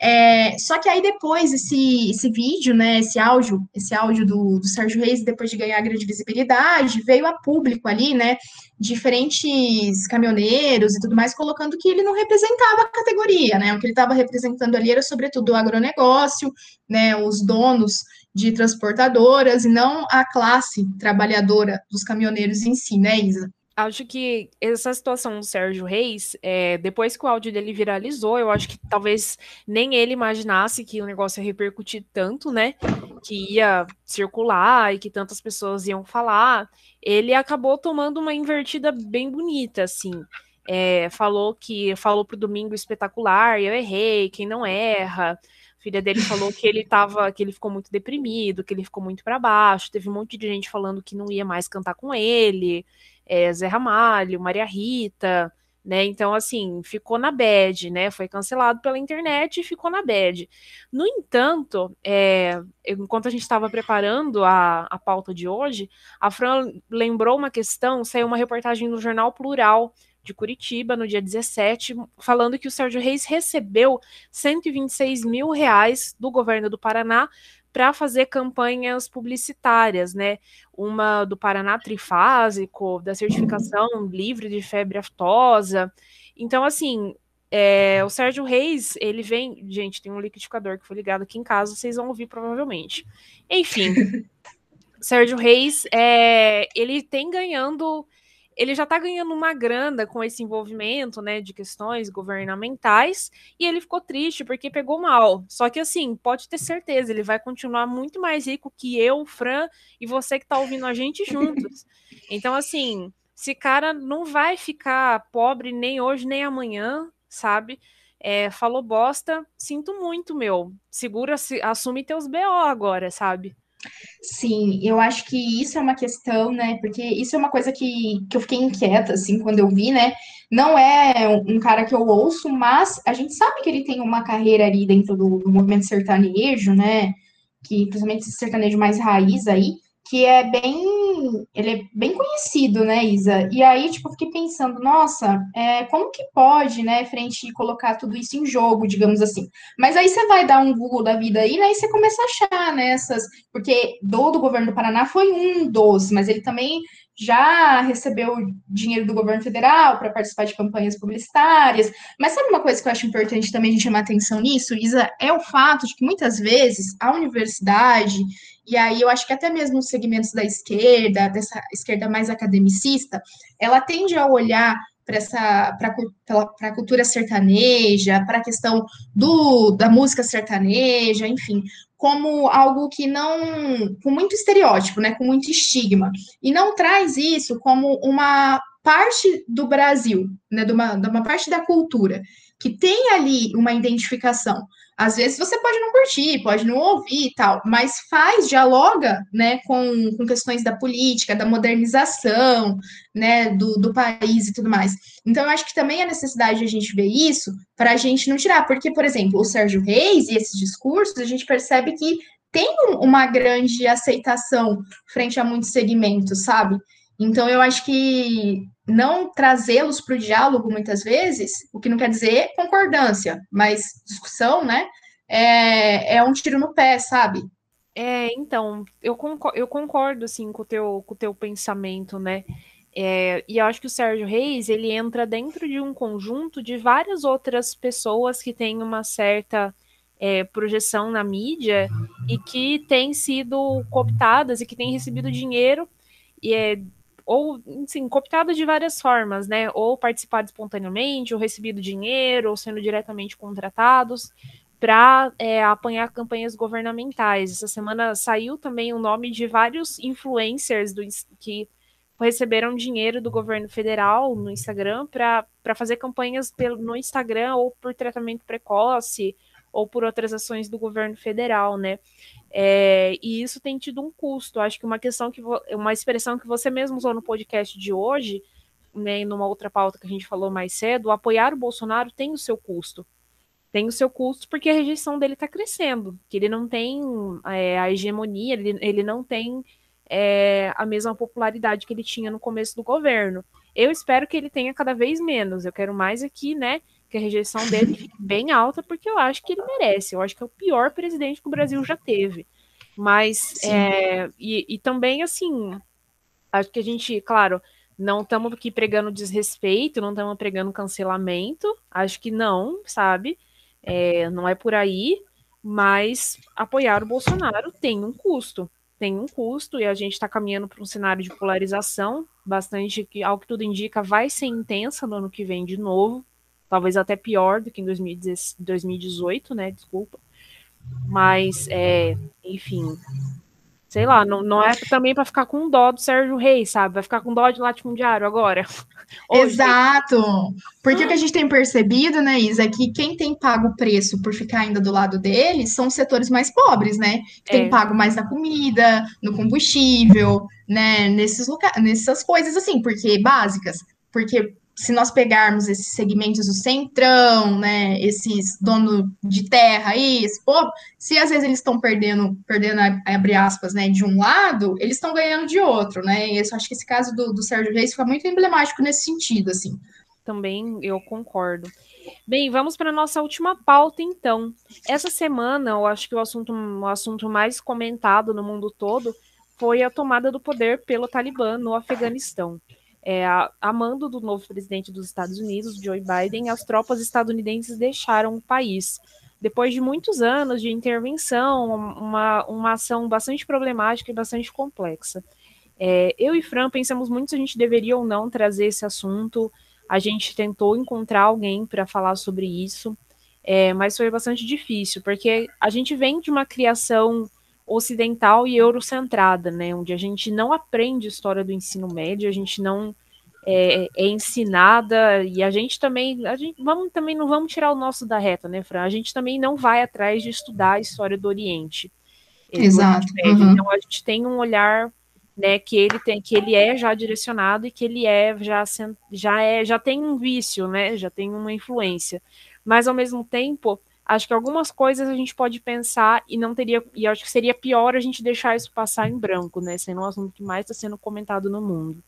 É, só que aí depois esse, esse vídeo, né, esse áudio, esse áudio do, do Sérgio Reis, depois de ganhar grande visibilidade, veio a público ali, né, diferentes caminhoneiros e tudo mais, colocando que ele não representava a categoria, né, o que ele estava representando ali era sobretudo o agronegócio, né, os donos de transportadoras e não a classe trabalhadora dos caminhoneiros em si, né, Isa? Acho que essa situação do Sérgio Reis, é, depois que o áudio dele viralizou, eu acho que talvez nem ele imaginasse que o negócio ia repercutir tanto, né? Que ia circular e que tantas pessoas iam falar. Ele acabou tomando uma invertida bem bonita, assim. É, falou que falou pro domingo espetacular, eu errei, quem não erra. A filha dele falou que ele tava, que ele ficou muito deprimido, que ele ficou muito para baixo. Teve um monte de gente falando que não ia mais cantar com ele é, Zé Ramalho, Maria Rita, né? Então, assim, ficou na bad, né? Foi cancelado pela internet e ficou na bad. No entanto, é, enquanto a gente estava preparando a, a pauta de hoje, a Fran lembrou uma questão, saiu uma reportagem no Jornal Plural de Curitiba, no dia 17, falando que o Sérgio Reis recebeu 126 mil reais do governo do Paraná para fazer campanhas publicitárias, né? Uma do Paraná Trifásico, da certificação livre de febre aftosa. Então, assim, é, o Sérgio Reis, ele vem. Gente, tem um liquidificador que foi ligado aqui em casa, vocês vão ouvir provavelmente. Enfim, Sérgio Reis, é, ele tem ganhando ele já está ganhando uma grana com esse envolvimento, né, de questões governamentais, e ele ficou triste porque pegou mal. Só que assim, pode ter certeza, ele vai continuar muito mais rico que eu, Fran e você que está ouvindo a gente juntos. Então assim, esse cara não vai ficar pobre nem hoje nem amanhã, sabe? É, falou bosta, sinto muito, meu. Segura, assume teus BO agora, sabe? Sim, eu acho que isso é uma questão, né? Porque isso é uma coisa que, que eu fiquei inquieta, assim, quando eu vi, né? Não é um cara que eu ouço, mas a gente sabe que ele tem uma carreira ali dentro do, do movimento sertanejo, né? Que principalmente esse sertanejo mais raiz aí que é bem, ele é bem conhecido, né, Isa? E aí, tipo, fiquei pensando, nossa, é, como que pode, né, frente colocar tudo isso em jogo, digamos assim. Mas aí você vai dar um Google da vida aí, né, e você começa a achar nessas, né, porque do do governo do Paraná foi um dos, mas ele também já recebeu dinheiro do governo federal para participar de campanhas publicitárias. Mas sabe uma coisa que eu acho importante também a gente chamar atenção nisso, Isa? É o fato de que muitas vezes a universidade, e aí eu acho que até mesmo os segmentos da esquerda, dessa esquerda mais academicista, ela tende a olhar para essa para a cultura sertaneja, para a questão do, da música sertaneja, enfim, como algo que não com muito estereótipo, né, com muito estigma, e não traz isso como uma parte do Brasil, né, de uma, de uma parte da cultura que tem ali uma identificação. Às vezes você pode não curtir, pode não ouvir e tal, mas faz, dialoga, né, com, com questões da política, da modernização, né, do, do país e tudo mais. Então, eu acho que também a necessidade de a gente ver isso para a gente não tirar, porque, por exemplo, o Sérgio Reis e esses discursos, a gente percebe que tem uma grande aceitação frente a muitos segmentos, sabe? Então, eu acho que não trazê-los para o diálogo, muitas vezes, o que não quer dizer concordância, mas discussão, né? É, é um tiro no pé, sabe? É, então, eu concordo, eu concordo assim, com o teu, com o teu pensamento, né? É, e eu acho que o Sérgio Reis, ele entra dentro de um conjunto de várias outras pessoas que têm uma certa é, projeção na mídia e que têm sido cooptadas e que têm recebido dinheiro e é, ou, sim, cooptados de várias formas, né? Ou participado espontaneamente, ou recebido dinheiro, ou sendo diretamente contratados para é, apanhar campanhas governamentais. Essa semana saiu também o nome de vários influencers do, que receberam dinheiro do governo federal no Instagram para fazer campanhas pelo, no Instagram ou por tratamento precoce ou por outras ações do governo federal, né? É, e isso tem tido um custo. Acho que uma questão que uma expressão que você mesmo usou no podcast de hoje, né, numa outra pauta que a gente falou mais cedo, apoiar o Bolsonaro tem o seu custo. Tem o seu custo porque a rejeição dele está crescendo, que ele não tem é, a hegemonia, ele, ele não tem é, a mesma popularidade que ele tinha no começo do governo. Eu espero que ele tenha cada vez menos. Eu quero mais aqui, né, que a rejeição dele fique bem alta, porque eu acho que ele merece. Eu acho que é o pior presidente que o Brasil já teve. Mas, é, e, e, também, assim, acho que a gente, claro, não estamos aqui pregando desrespeito, não estamos pregando cancelamento, acho que não, sabe? É, não é por aí, mas apoiar o Bolsonaro tem um custo. Tem um custo, e a gente está caminhando para um cenário de polarização bastante, que, ao que tudo indica, vai ser intensa no ano que vem de novo talvez até pior do que em 2018, né? Desculpa. Mas, é, enfim, sei lá, não, não é também para ficar com dó do Sérgio Reis, sabe? Vai ficar com dó de latifundiário agora. Hoje. Exato! Porque o que a gente tem percebido, né, Isa, é que quem tem pago o preço por ficar ainda do lado deles são os setores mais pobres, né? Que é. tem pago mais na comida, no combustível, né? Nesses lugares, nessas coisas assim, porque básicas. Porque se nós pegarmos esses segmentos do centrão, né, esses donos de terra aí, esse povo, se às vezes eles estão perdendo, perdendo, abre aspas, né, de um lado, eles estão ganhando de outro, né, e eu acho que esse caso do, do Sérgio Reis fica muito emblemático nesse sentido, assim. Também eu concordo. Bem, vamos para a nossa última pauta, então. Essa semana, eu acho que o assunto, o assunto mais comentado no mundo todo foi a tomada do poder pelo Talibã no Afeganistão é, a, mando do novo presidente dos Estados Unidos, Joe Biden, as tropas estadunidenses deixaram o país. Depois de muitos anos de intervenção, uma, uma ação bastante problemática e bastante complexa. É, eu e Fran pensamos muito se a gente deveria ou não trazer esse assunto. A gente tentou encontrar alguém para falar sobre isso, é, mas foi bastante difícil, porque a gente vem de uma criação ocidental e eurocentrada, né? Onde a gente não aprende história do ensino médio, a gente não é, é, ensinada e a gente também, a gente vamos também não vamos tirar o nosso da reta, né, Fran? A gente também não vai atrás de estudar a história do Oriente. Exato. Uhum. Então a gente tem um olhar né, que ele tem, que ele é já direcionado e que ele é já já é já tem um vício, né, já tem uma influência. Mas ao mesmo tempo, acho que algumas coisas a gente pode pensar e não teria e acho que seria pior a gente deixar isso passar em branco, né, sendo um assunto que mais está sendo comentado no mundo.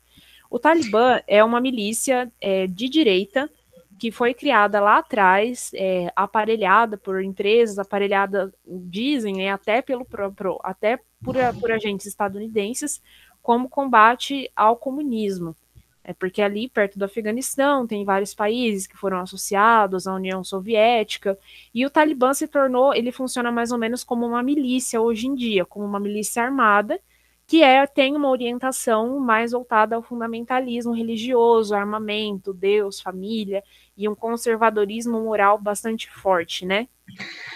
O Talibã é uma milícia é, de direita que foi criada lá atrás, é, aparelhada por empresas, aparelhada, dizem, né, até pelo próprio, até por, por agentes estadunidenses, como combate ao comunismo. É porque ali, perto do Afeganistão, tem vários países que foram associados à União Soviética, e o Talibã se tornou, ele funciona mais ou menos como uma milícia hoje em dia, como uma milícia armada, que é, tem uma orientação mais voltada ao fundamentalismo religioso, armamento, Deus, família, e um conservadorismo moral bastante forte, né?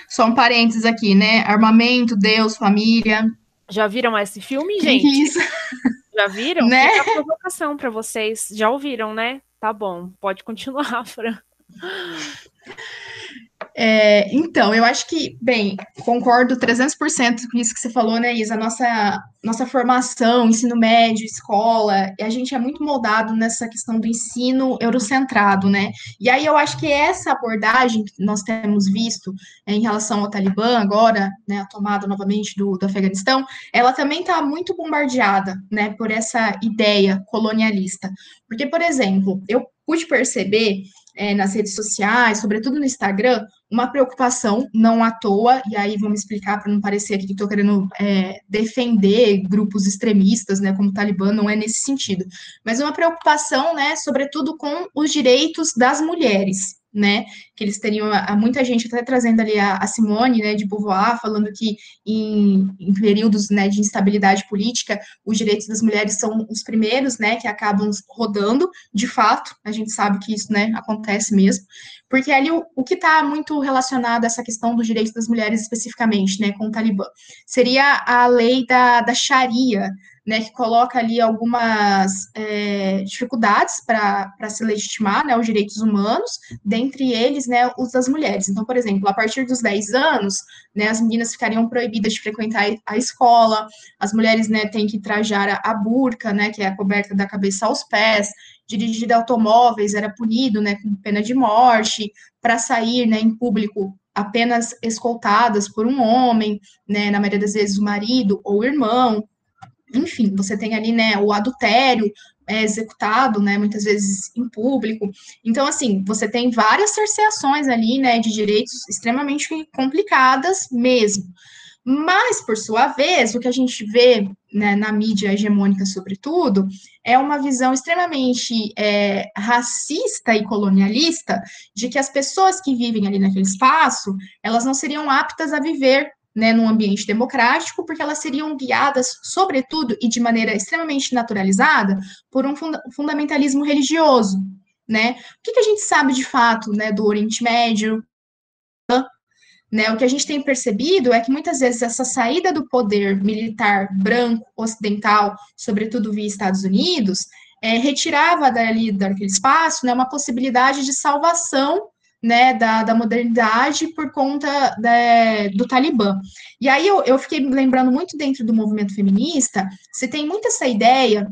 Só um parênteses aqui, né? Armamento, Deus, família. Já viram esse filme, gente? Que isso? Já viram? Né? Fica a provocação para vocês. Já ouviram, né? Tá bom, pode continuar, Fran. É, então, eu acho que, bem, concordo 300% com isso que você falou, né, Isa? Nossa, nossa formação, ensino médio, escola, a gente é muito moldado nessa questão do ensino eurocentrado, né? E aí eu acho que essa abordagem que nós temos visto é, em relação ao Talibã agora, né, a tomada novamente do, do Afeganistão, ela também está muito bombardeada, né, por essa ideia colonialista. Porque, por exemplo, eu pude perceber é, nas redes sociais, sobretudo no Instagram, uma preocupação não à toa, e aí vamos explicar para não parecer aqui que estou querendo é, defender grupos extremistas, né, como o Talibã, não é nesse sentido, mas uma preocupação, né, sobretudo com os direitos das mulheres, né, que eles teriam, há muita gente até trazendo ali a, a Simone, né, de Beauvoir, falando que em, em, períodos, né, de instabilidade política, os direitos das mulheres são os primeiros, né, que acabam rodando, de fato, a gente sabe que isso, né, acontece mesmo, porque ali o, o que está muito relacionado a essa questão dos direitos das mulheres especificamente, né, com o Talibã, seria a lei da, da Sharia, né, que coloca ali algumas é, dificuldades para se legitimar né, os direitos humanos, dentre eles né, os das mulheres. Então, por exemplo, a partir dos 10 anos, né, as meninas ficariam proibidas de frequentar a escola, as mulheres né, têm que trajar a, burca, né, que é a coberta da cabeça aos pés, dirigir automóveis era punido né, com pena de morte, para sair né, em público apenas escoltadas por um homem, né, na maioria das vezes o marido ou o irmão, enfim, você tem ali, né, o adultério é, executado, né, muitas vezes em público. Então, assim, você tem várias cerceações ali, né, de direitos extremamente complicadas mesmo. Mas, por sua vez, o que a gente vê né, na mídia hegemônica, sobretudo, é uma visão extremamente é, racista e colonialista de que as pessoas que vivem ali naquele espaço, elas não seriam aptas a viver né, num ambiente democrático, porque elas seriam guiadas, sobretudo e de maneira extremamente naturalizada, por um funda fundamentalismo religioso, né? O que, que, a gente sabe de fato, né, do Oriente Médio? Né, o que a gente tem percebido é que muitas vezes essa saída do poder militar branco ocidental, sobretudo via Estados Unidos, é, retirava dali daquele espaço né, uma possibilidade de salvação né, da, da modernidade por conta né, do Talibã. E aí eu, eu fiquei lembrando muito dentro do movimento feminista, você tem muito essa ideia,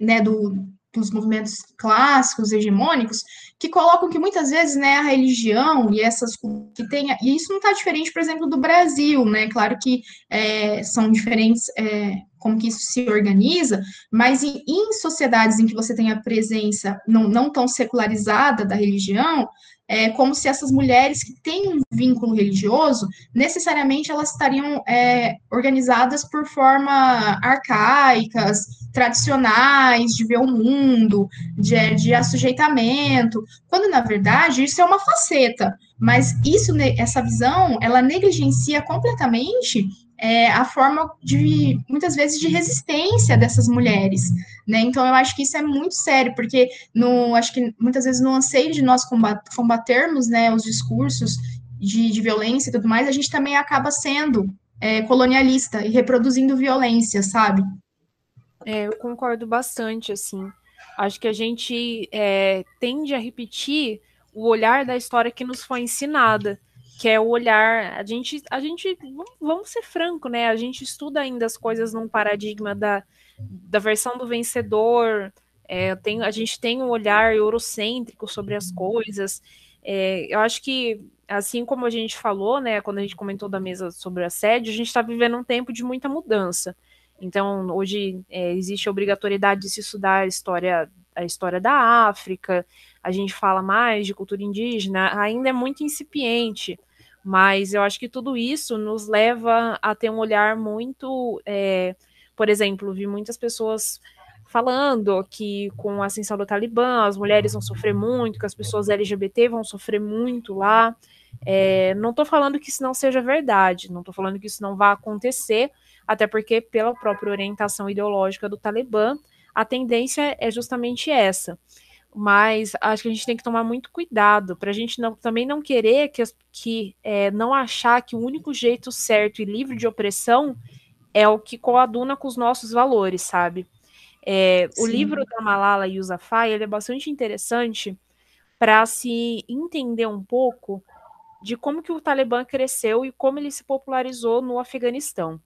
né, do, dos movimentos clássicos, hegemônicos, que colocam que muitas vezes, né, a religião e essas que tem, e isso não está diferente, por exemplo, do Brasil, né, claro que é, são diferentes é, como que isso se organiza, mas em, em, sociedades em que você tem a presença não, não tão secularizada da religião, é como se essas mulheres que têm um vínculo religioso, necessariamente elas estariam é, organizadas por forma arcaicas, tradicionais, de ver o mundo, de, de assujeitamento, quando na verdade isso é uma faceta, mas isso, essa visão, ela negligencia completamente é, a forma de, muitas vezes, de resistência dessas mulheres, né? Então, eu acho que isso é muito sério, porque no, acho que muitas vezes no anseio de nós combatermos, né, os discursos de, de violência e tudo mais, a gente também acaba sendo é, colonialista e reproduzindo violência, sabe? É, eu concordo bastante, assim. Acho que a gente é, tende a repetir o olhar da história que nos foi ensinada. Que é o olhar. A gente, a gente, vamos ser franco, né? A gente estuda ainda as coisas num paradigma da, da versão do vencedor. É, tem, a gente tem um olhar eurocêntrico sobre as coisas. É, eu acho que, assim como a gente falou, né, quando a gente comentou da mesa sobre assédio, a gente está vivendo um tempo de muita mudança. Então, hoje é, existe a obrigatoriedade de se estudar a história, a história da África, a gente fala mais de cultura indígena, ainda é muito incipiente. Mas eu acho que tudo isso nos leva a ter um olhar muito. É, por exemplo, vi muitas pessoas falando que com a ascensão do Talibã as mulheres vão sofrer muito, que as pessoas LGBT vão sofrer muito lá. É, não estou falando que isso não seja verdade, não estou falando que isso não vá acontecer, até porque, pela própria orientação ideológica do Talibã, a tendência é justamente essa mas acho que a gente tem que tomar muito cuidado para a gente não, também não querer que, que é, não achar que o único jeito certo e livre de opressão é o que coaduna com os nossos valores, sabe? É, o livro da Malala Yousafzai ele é bastante interessante para se entender um pouco de como que o Talibã cresceu e como ele se popularizou no Afeganistão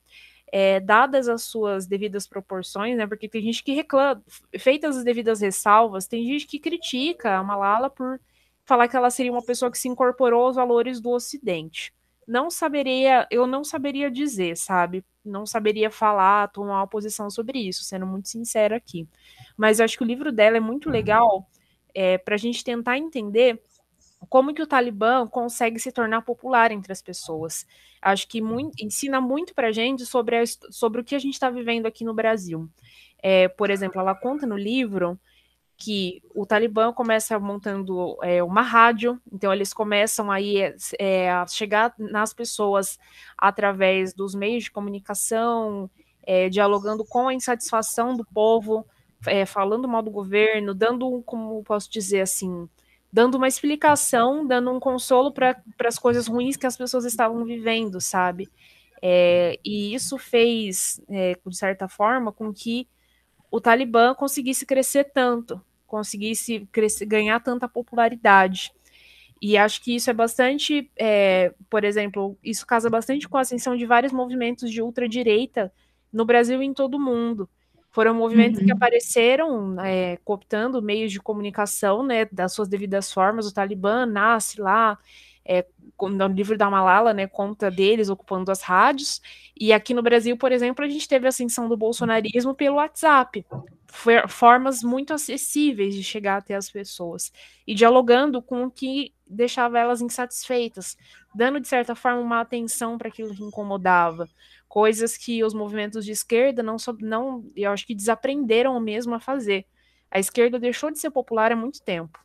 é, dadas as suas devidas proporções, né? Porque tem gente que reclama, feitas as devidas ressalvas, tem gente que critica a Malala por falar que ela seria uma pessoa que se incorporou aos valores do Ocidente. Não saberia, eu não saberia dizer, sabe? Não saberia falar, tomar uma posição sobre isso, sendo muito sincero aqui. Mas eu acho que o livro dela é muito legal é, para a gente tentar entender como que o Talibã consegue se tornar popular entre as pessoas. Acho que muito, ensina muito para a gente sobre, sobre o que a gente está vivendo aqui no Brasil. É, por exemplo, ela conta no livro que o Talibã começa montando é, uma rádio, então eles começam aí é, a chegar nas pessoas através dos meios de comunicação, é, dialogando com a insatisfação do povo, é, falando mal do governo, dando, como posso dizer assim, dando uma explicação, dando um consolo para as coisas ruins que as pessoas estavam vivendo, sabe? É, e isso fez, é, de certa forma, com que o Talibã conseguisse crescer tanto, conseguisse crescer, ganhar tanta popularidade. E acho que isso é bastante, é, por exemplo, isso casa bastante com a ascensão de vários movimentos de ultradireita no Brasil e em todo o mundo. Foram movimentos uhum. que apareceram é, cooptando meios de comunicação né, das suas devidas formas. O Talibã nasce lá, é, no livro da Malala, né, conta deles ocupando as rádios. E aqui no Brasil, por exemplo, a gente teve a ascensão do bolsonarismo pelo WhatsApp. Formas muito acessíveis de chegar até as pessoas. E dialogando com o que deixava elas insatisfeitas, dando, de certa forma, uma atenção para aquilo que incomodava coisas que os movimentos de esquerda não, não eu acho que desaprenderam mesmo a fazer. A esquerda deixou de ser popular há muito tempo.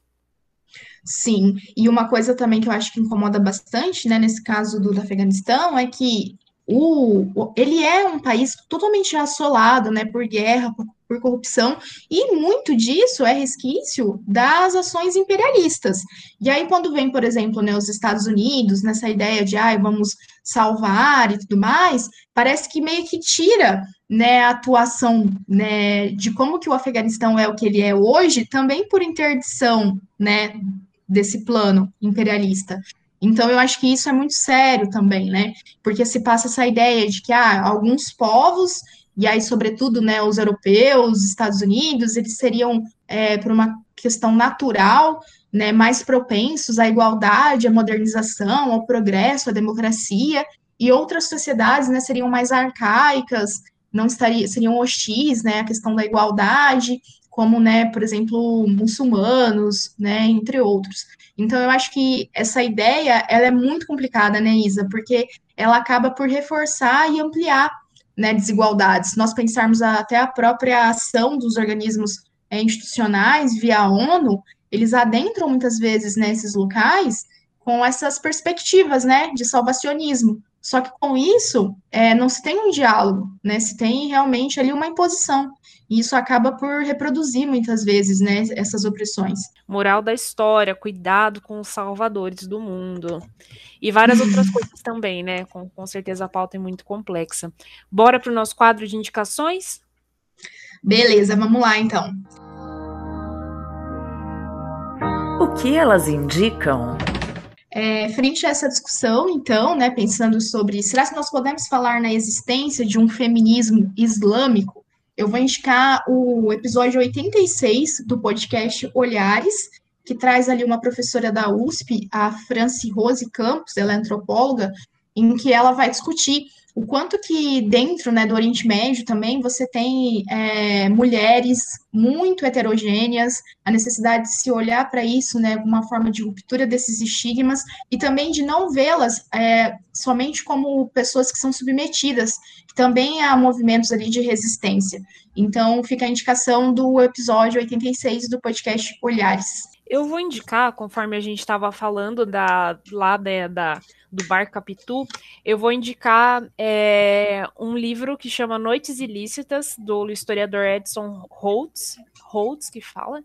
Sim, e uma coisa também que eu acho que incomoda bastante, né, nesse caso do, do Afeganistão, é que o, ele é um país totalmente assolado, né, por guerra, por, por, corrupção, e muito disso é resquício das ações imperialistas. E aí, quando vem, por exemplo, né, os Estados Unidos, nessa ideia de, ah, vamos salvar e tudo mais, parece que meio que tira, né, a atuação, né, de como que o Afeganistão é o que ele é hoje, também por interdição, né, desse plano imperialista. Então, eu acho que isso é muito sério também, né? Porque se passa essa ideia de que ah, alguns povos, e aí, sobretudo, né, os europeus, os Estados Unidos, eles seriam, é, por uma questão natural, né, mais propensos à igualdade, à modernização, ao progresso, à democracia, e outras sociedades né, seriam mais arcaicas, não estariam, seriam hostis né, à questão da igualdade, como, né, por exemplo, muçulmanos, né, entre outros. Então, eu acho que essa ideia, ela é muito complicada, né, Isa, porque ela acaba por reforçar e ampliar, né, desigualdades. Se nós pensarmos até a própria ação dos organismos é, institucionais via a ONU, eles adentram muitas vezes nesses locais com essas perspectivas, né, de salvacionismo. Só que com isso, é, não se tem um diálogo, né, se tem realmente ali uma imposição. E isso acaba por reproduzir muitas vezes, né, essas opressões. Moral da história, cuidado com os salvadores do mundo. E várias outras coisas também, né? Com, com certeza a pauta é muito complexa. Bora para o nosso quadro de indicações? Beleza, vamos lá então. O que elas indicam? É, frente a essa discussão, então, né, pensando sobre será que nós podemos falar na existência de um feminismo islâmico, eu vou indicar o episódio 86 do podcast Olhares, que traz ali uma professora da USP, a Franci Rose Campos, ela é antropóloga, em que ela vai discutir o quanto que dentro né, do Oriente Médio também você tem é, mulheres muito heterogêneas, a necessidade de se olhar para isso, né, uma forma de ruptura desses estigmas e também de não vê-las é, somente como pessoas que são submetidas, também há movimentos ali de resistência. Então, fica a indicação do episódio 86 do podcast Olhares. Eu vou indicar, conforme a gente estava falando da, lá né, da do Bar Capitu, eu vou indicar é, um livro que chama Noites Ilícitas, do historiador Edson Holtz, Holtz que fala,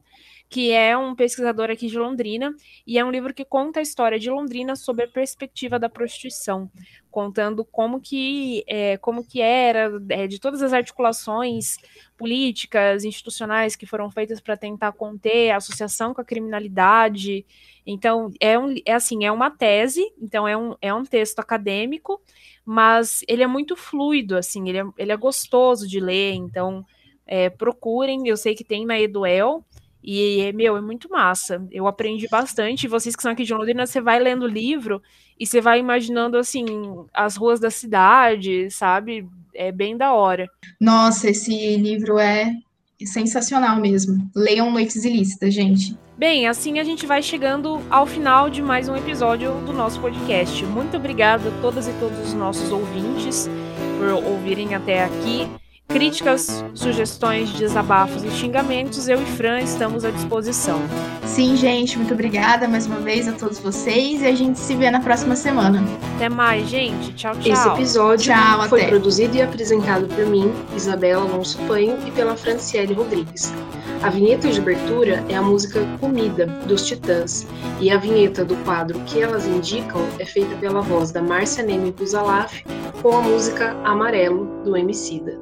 que é um pesquisador aqui de Londrina, e é um livro que conta a história de Londrina sob a perspectiva da prostituição, contando como que, é, como que era, é, de todas as articulações políticas, institucionais que foram feitas para tentar conter a associação com a criminalidade. Então, é, um, é assim, é uma tese, então é um, é um texto acadêmico, mas ele é muito fluido, assim, ele é, ele é gostoso de ler, então é, procurem, eu sei que tem na Eduel, e, meu, é muito massa. Eu aprendi bastante. Vocês que são aqui de Londrina, você vai lendo o livro e você vai imaginando, assim, as ruas da cidade, sabe? É bem da hora. Nossa, esse livro é sensacional mesmo. Leiam Noites Ilícitas, gente. Bem, assim a gente vai chegando ao final de mais um episódio do nosso podcast. Muito obrigada a todas e todos os nossos ouvintes por ouvirem até aqui. Críticas, sugestões, desabafos e xingamentos, eu e Fran estamos à disposição. Sim, gente, muito obrigada mais uma vez a todos vocês e a gente se vê na próxima semana. Até mais, gente. Tchau, tchau. Esse episódio tchau, foi até. produzido e apresentado por mim, Isabela Alonso Panho, e pela Franciele Rodrigues. A vinheta de abertura é a música Comida, dos Titãs, e a vinheta do quadro Que Elas Indicam é feita pela voz da Márcia Neme Buzalaf com a música Amarelo, do Emicida.